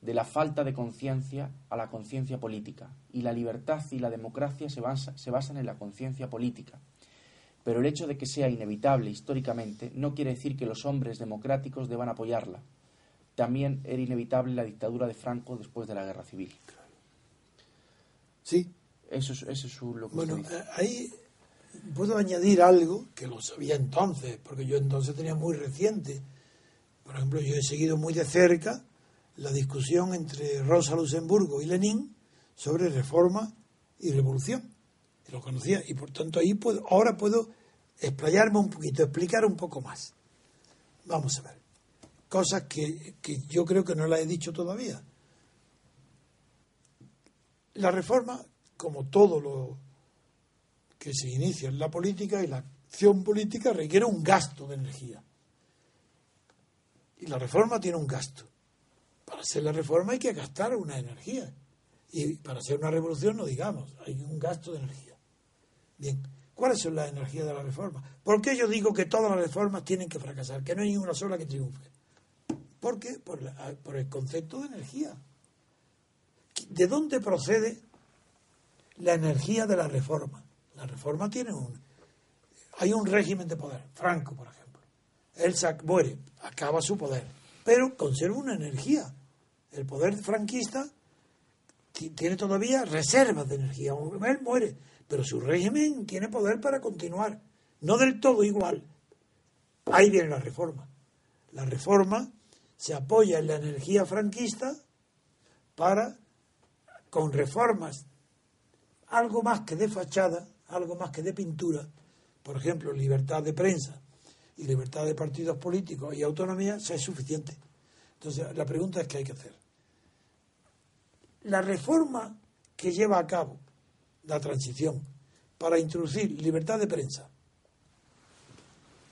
Speaker 1: de la falta de conciencia a la conciencia política, y la libertad y la democracia se, se basan en la conciencia política. Pero el hecho de que sea inevitable históricamente no quiere decir que los hombres democráticos deban apoyarla. También era inevitable la dictadura de Franco después de la guerra civil.
Speaker 3: Sí.
Speaker 1: Eso es, eso es lo que
Speaker 3: Bueno, eh, ahí puedo añadir algo que lo sabía entonces, porque yo entonces tenía muy reciente. Por ejemplo, yo he seguido muy de cerca la discusión entre Rosa Luxemburgo y Lenin sobre reforma y revolución. Lo conocía y por tanto ahí puedo, ahora puedo explayarme un poquito, explicar un poco más. Vamos a ver. Cosas que, que yo creo que no las he dicho todavía. La reforma, como todo lo que se inicia en la política y la acción política, requiere un gasto de energía. Y la reforma tiene un gasto. Para hacer la reforma hay que gastar una energía. Y para hacer una revolución, no digamos, hay un gasto de energía. Bien, ¿cuáles son las energías de la reforma? ¿Por qué yo digo que todas las reformas tienen que fracasar, que no hay una sola que triunfe? ¿Por qué? Por, por el concepto de energía. ¿De dónde procede la energía de la reforma? La reforma tiene un... Hay un régimen de poder, Franco, por ejemplo. Él muere, acaba su poder, pero conserva una energía el poder franquista tiene todavía reservas de energía. Él muere, pero su régimen tiene poder para continuar. No del todo igual. Ahí viene la reforma. La reforma se apoya en la energía franquista para, con reformas, algo más que de fachada, algo más que de pintura, por ejemplo, libertad de prensa y libertad de partidos políticos y autonomía, sea suficiente. Entonces, la pregunta es qué hay que hacer la reforma que lleva a cabo la transición para introducir libertad de prensa,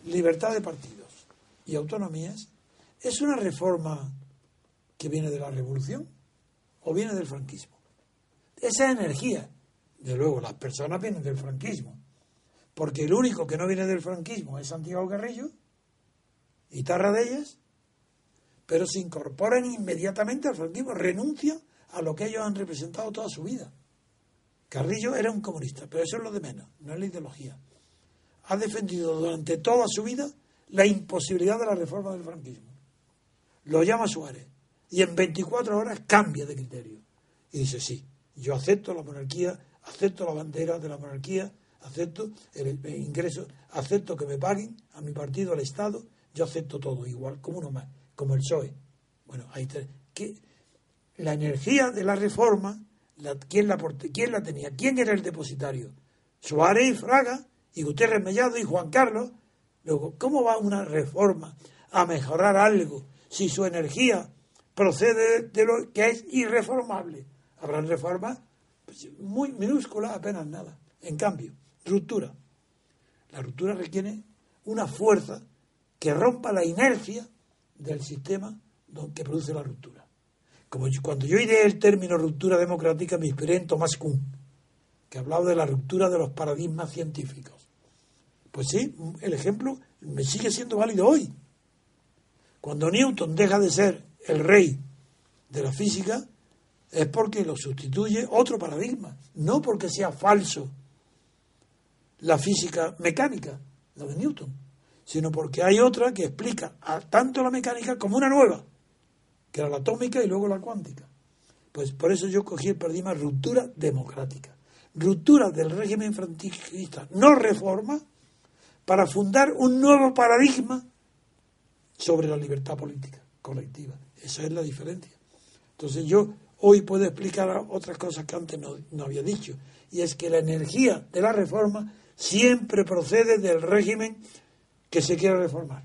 Speaker 3: libertad de partidos y autonomías, ¿es una reforma que viene de la revolución o viene del franquismo? Esa energía, de luego, las personas vienen del franquismo, porque el único que no viene del franquismo es Santiago Carrillo y Tarra de ellas, pero se incorporan inmediatamente al franquismo, renuncian a lo que ellos han representado toda su vida. Carrillo era un comunista, pero eso es lo de menos, no es la ideología. Ha defendido durante toda su vida la imposibilidad de la reforma del franquismo. Lo llama Suárez. y en 24 horas cambia de criterio. Y dice, sí, yo acepto la monarquía, acepto la bandera de la monarquía, acepto el, ingreso, acepto que me paguen a mi partido, al Estado, yo acepto todo igual, como uno más, como el PSOE. Bueno, ahí que la energía de la reforma, la, ¿quién, la, ¿quién la tenía? ¿Quién era el depositario? Suárez y Fraga, y Gutiérrez Mellado y Juan Carlos. Luego, ¿cómo va una reforma a mejorar algo si su energía procede de lo que es irreformable? Habrán reformas pues, muy minúsculas, apenas nada. En cambio, ruptura. La ruptura requiere una fuerza que rompa la inercia del sistema que produce la ruptura. Como cuando yo ideé el término ruptura democrática, me inspiré en Thomas Kuhn, que hablaba de la ruptura de los paradigmas científicos. Pues sí, el ejemplo me sigue siendo válido hoy. Cuando Newton deja de ser el rey de la física, es porque lo sustituye otro paradigma, no porque sea falso la física mecánica, la de Newton, sino porque hay otra que explica tanto la mecánica como una nueva, que era la atómica y luego la cuántica. Pues por eso yo cogí el paradigma ruptura democrática, ruptura del régimen franquista, no reforma, para fundar un nuevo paradigma sobre la libertad política colectiva. Esa es la diferencia. Entonces yo hoy puedo explicar otras cosas que antes no, no había dicho, y es que la energía de la reforma siempre procede del régimen que se quiere reformar.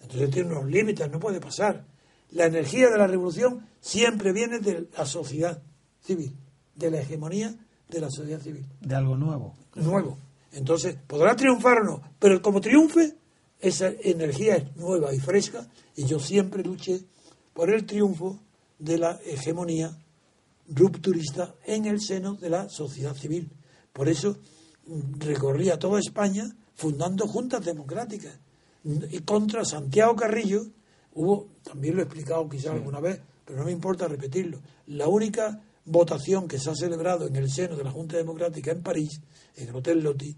Speaker 3: Entonces tiene unos límites, no puede pasar. La energía de la revolución siempre viene de la sociedad civil, de la hegemonía de la sociedad civil.
Speaker 2: De algo nuevo.
Speaker 3: Nuevo. Entonces, podrá triunfar o no, pero como triunfe, esa energía es nueva y fresca, y yo siempre luché por el triunfo de la hegemonía rupturista en el seno de la sociedad civil. Por eso recorría toda España fundando juntas democráticas. Y contra Santiago Carrillo hubo, también lo he explicado quizás alguna vez, pero no me importa repetirlo, la única votación que se ha celebrado en el seno de la Junta Democrática en París, en el Hotel Loti,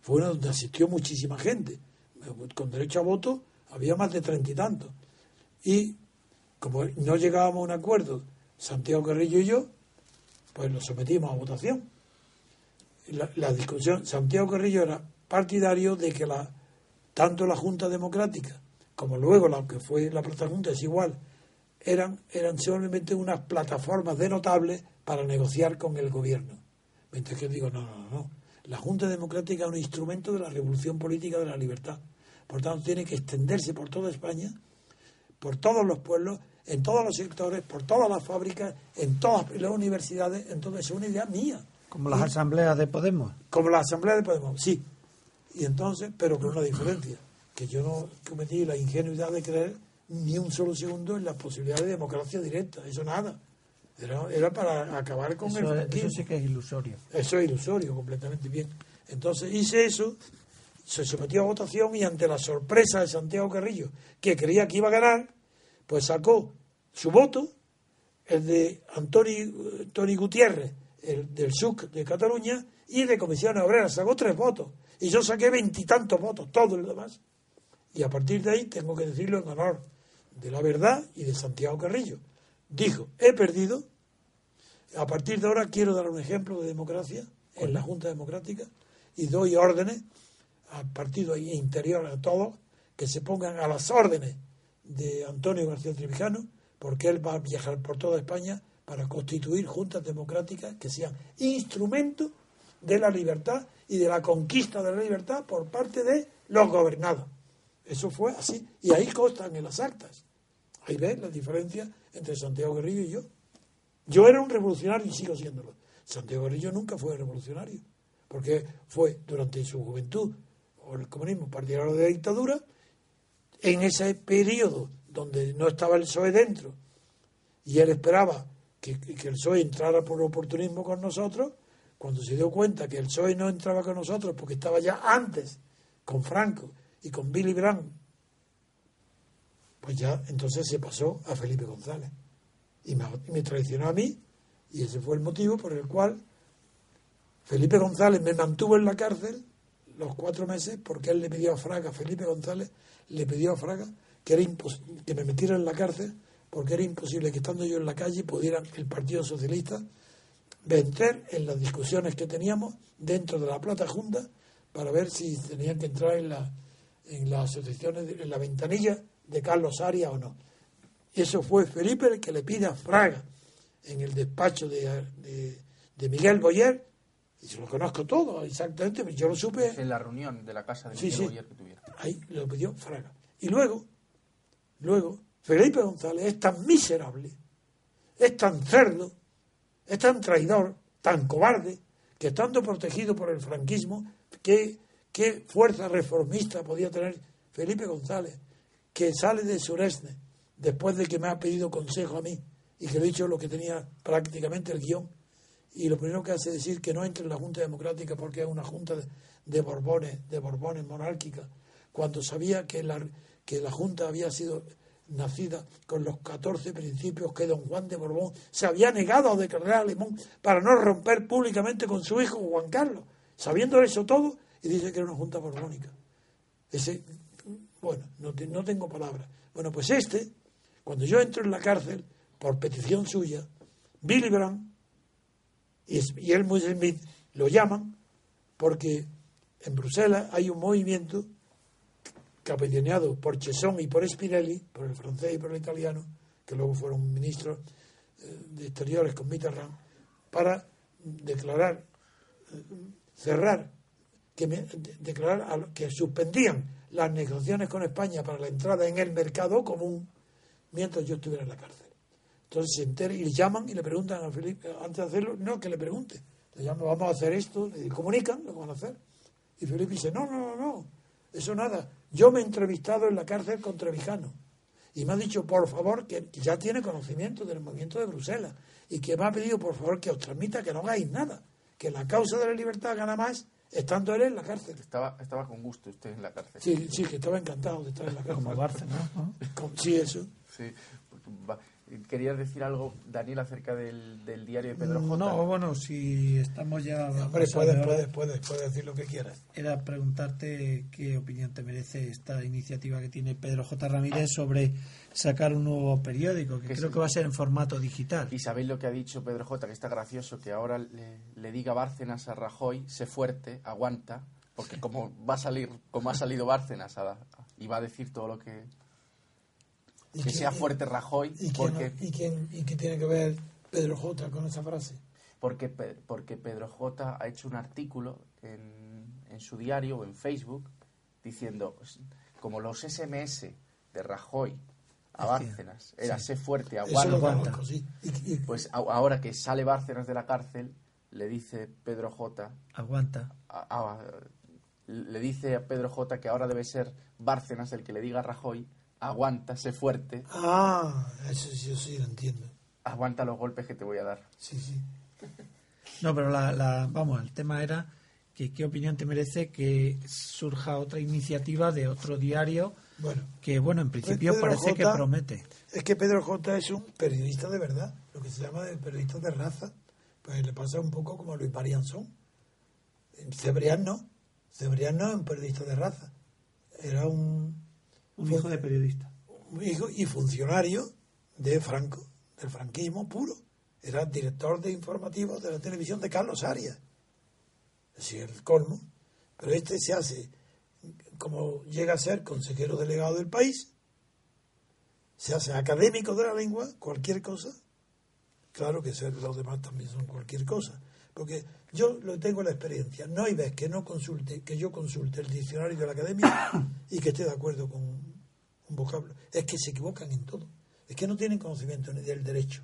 Speaker 3: fue una donde asistió muchísima gente. Con derecho a voto había más de treinta y tantos. Y como no llegábamos a un acuerdo, Santiago Carrillo y yo, pues lo sometimos a votación la, discusión, Santiago Carrillo era partidario de que la, tanto la Junta Democrática como luego la que fue la Plata Junta es igual, eran, eran simplemente unas plataformas de notables para negociar con el gobierno. Mientras que yo digo, no, no, no. La Junta Democrática es un instrumento de la revolución política de la libertad. Por tanto, tiene que extenderse por toda España, por todos los pueblos, en todos los sectores, por todas las fábricas, en todas las universidades. Entonces, es una idea mía.
Speaker 2: Como las asambleas de Podemos.
Speaker 3: Como las asambleas de Podemos, sí. Y entonces, pero con una diferencia, que yo no cometí la ingenuidad de creer ni un solo segundo en la posibilidad de democracia directa, eso nada. Era, para acabar con
Speaker 2: el Eso sí que es ilusorio.
Speaker 3: Eso es ilusorio, completamente bien. Entonces hice eso, se sometió a votación y ante la sorpresa de Santiago Carrillo, que creía que iba a ganar, pues sacó su voto, el de Antonio, Tony Gutiérrez, el, del SUC de Cataluña y de Comisiones Obreras. Sacó tres votos. Y yo saqué veintitantos votos, todo lo demás. Y a partir de ahí tengo que decirlo en honor de la verdad y de Santiago Carrillo. Dijo, he perdido. A partir de ahora quiero dar un ejemplo de democracia en la Junta Democrática y doy órdenes al partido interior a todos que se pongan a las órdenes de Antonio García Trevijano, porque él va a viajar por toda España para constituir juntas democráticas que sean instrumentos de la libertad y de la conquista de la libertad por parte de los gobernados. Eso fue así. Y ahí constan en las actas. Ahí ves la diferencia entre Santiago Guerrillo y yo. Yo era un revolucionario y sigo siéndolo. Santiago Guerrillo nunca fue revolucionario, porque fue durante su juventud o el comunismo partidario de la dictadura, en ese periodo donde no estaba el PSOE dentro y él esperaba que, el PSOE entrara por oportunismo con nosotros, cuando se dio cuenta que el PSOE no entraba con nosotros porque estaba ya antes con Franco y con Billy Brandt, pues ya entonces se pasó a Felipe González. Y me, traicionó a mí, y ese fue el motivo por el cual Felipe González me mantuvo en la cárcel los cuatro meses porque él le pidió a Fraga, Felipe González le pidió a Fraga que, era que me metiera en la cárcel porque era imposible que estando yo en la calle pudiera el Partido Socialista entrar en las discusiones que teníamos dentro de la plata junta para ver si tenían que entrar en, la, en las asociaciones, en la ventanilla de Carlos Arias o no. Eso fue Felipe el que le pide a Fraga en el despacho de, de, Miguel Boyer, y yo lo conozco todo exactamente, yo lo supe.
Speaker 1: En la reunión de la casa de Miguel Boyer que tuvieron.
Speaker 3: Ahí lo pidió Fraga. Y luego, luego, Felipe González es tan miserable, es tan cerdo, es tan traidor, tan cobarde, que estando protegido por el franquismo, ¿qué, qué fuerza reformista podía tener Felipe González, que sale de Suresne después de que me ha pedido consejo a mí y que le he dicho lo que tenía prácticamente el guion? Y lo primero que hace es decir que no entre en la Junta Democrática porque es una Junta de, Borbones, de Borbones monárquica, cuando sabía que la, que la Junta había sido nacida con los 14 principios que don Juan de Borbón se había negado a declarar a Limón para no romper públicamente con su hijo Juan Carlos, sabiendo eso todo, y dice que era una junta borbónica. Ese, bueno, no, no tengo palabras. Bueno, pues este, cuando yo entro en la cárcel, por petición suya, Billy Brown y, y Elmo Smith lo llaman porque en Bruselas hay un movimiento capitaneado por Chesson y por Spinelli, por el francés y por el italiano, que luego fueron ministros eh, de Exteriores con Mitterrand, para declarar, eh, cerrar, que declarar que suspendían las negociaciones con España para la entrada en el mercado común mientras yo estuviera en la cárcel. Entonces se entera y le llaman y le preguntan a Felipe, antes de hacerlo, no que le pregunte, le llaman, vamos a hacer esto, le comunican lo van a hacer. Y Felipe dice, no, no, no, no, eso nada, yo me he entrevistado en la cárcel con Trevijano y me ha dicho, por favor, que ya tiene conocimiento del movimiento de Bruselas y que me ha pedido, por favor, que os transmita que no hagáis nada, que la causa de la libertad gana más estando él en la cárcel.
Speaker 1: Estaba, estaba con gusto usted en la cárcel.
Speaker 3: Sí, sí, que estaba encantado de estar en la cárcel.
Speaker 2: Como Bárcenas, ¿no?
Speaker 3: Sí, eso.
Speaker 1: Sí, ¿Querías decir algo, Daniel, acerca del, diario de Pedro J?
Speaker 2: No, bueno, si estamos ya...
Speaker 3: puedes, puedes, puedes, decir lo que quieras.
Speaker 2: Era preguntarte qué opinión te merece esta iniciativa que tiene Pedro J. Ramírez sobre sacar un nuevo periódico, que, creo que va a ser en formato digital.
Speaker 1: Y sabéis lo que ha dicho Pedro J., que está gracioso, que ahora le, le diga Bárcenas a Rajoy, sé fuerte, aguanta, porque como va a salir, como ha salido Bárcenas a, y va a decir todo lo que que sea fuerte Rajoy.
Speaker 3: ¿Y, porque, ¿y, quién, ¿Y qué tiene que ver Pedro J con esa frase?
Speaker 1: Porque, porque Pedro J ha hecho un artículo en, en su diario o en Facebook diciendo, como los SMS de Rajoy a Bárcenas era sé fuerte, aguanta. Pues ahora que sale Bárcenas de la cárcel, le dice Pedro J.
Speaker 2: Aguanta.
Speaker 1: le dice a Pedro J que ahora debe ser Bárcenas el que le diga a Rajoy aguanta, sé fuerte.
Speaker 3: Ah, eso sí, yo sí lo entiendo.
Speaker 1: Aguanta los golpes que te voy a dar.
Speaker 3: Sí, sí. [laughs]
Speaker 2: No, pero la, vamos, el tema era que qué opinión te merece que surja otra iniciativa de otro diario bueno, que, bueno, en principio parece que promete.
Speaker 3: Es que Pedro J es un periodista de verdad, lo que se llama de periodista de raza. Pues le pasa un poco como a Luis Marianzón. Cebrián no. Cebrián no es un periodista de raza. Era un,
Speaker 2: un hijo de periodista.
Speaker 3: Un hijo y funcionario de Franco, del franquismo puro. Era director de informativos de la televisión de Carlos Arias. Es el colmo. Pero este se hace, como llega a ser consejero delegado del país, se hace académico de la lengua, cualquier cosa. Claro que los demás también son cualquier cosa. Porque yo lo tengo la experiencia. No hay vez que no consulte, que yo consulte el diccionario de la academia [coughs] y que esté de acuerdo con, un vocablo. Es que se equivocan en todo. Es que no tienen conocimiento ni del derecho,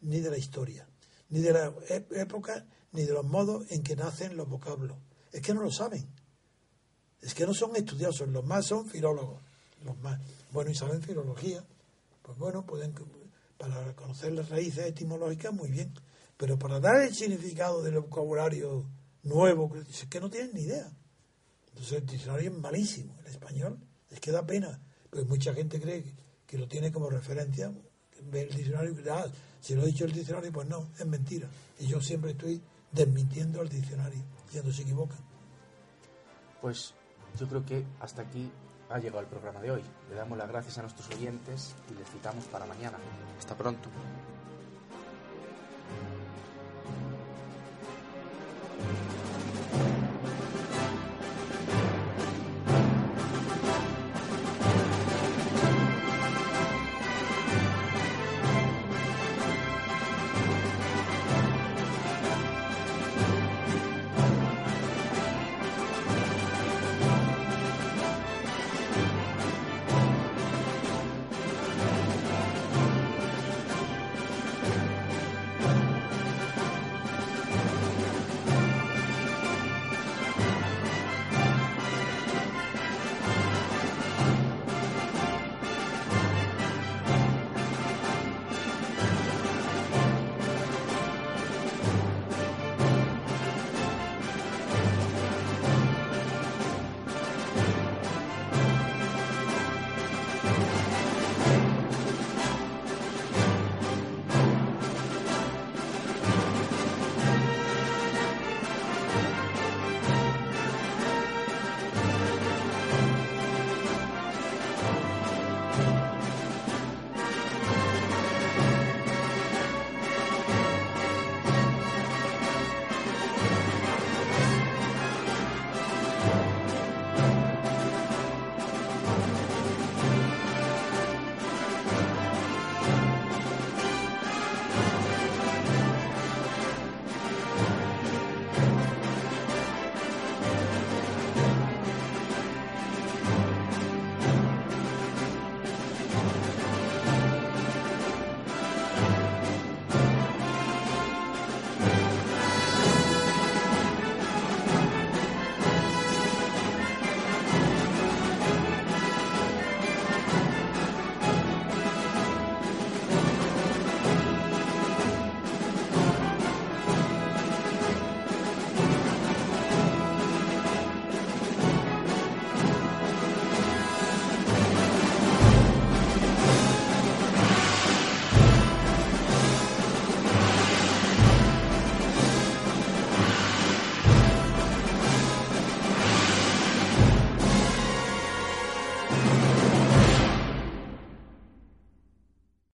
Speaker 3: ni de la historia, ni de la época, ni de los modos en que nacen los vocablos. Es que no lo saben. Es que no son estudiosos. Los más son filólogos. Los más. Bueno, y saben filología. Pues bueno, pueden. Para conocer las raíces etimológicas, muy bien. Pero para dar el significado del vocabulario nuevo, es que no tienen ni idea. Entonces el diccionario es malísimo. El español es que da pena pues mucha gente cree que, lo tiene como referencia, ve el diccionario y ah, si lo ha dicho el diccionario, pues no, es mentira. Y yo siempre estoy desmintiendo al diccionario, diciendo se equivocan.
Speaker 1: Pues yo creo que hasta aquí ha llegado el programa de hoy. Le damos las gracias a nuestros oyentes y les citamos para mañana. Hasta pronto.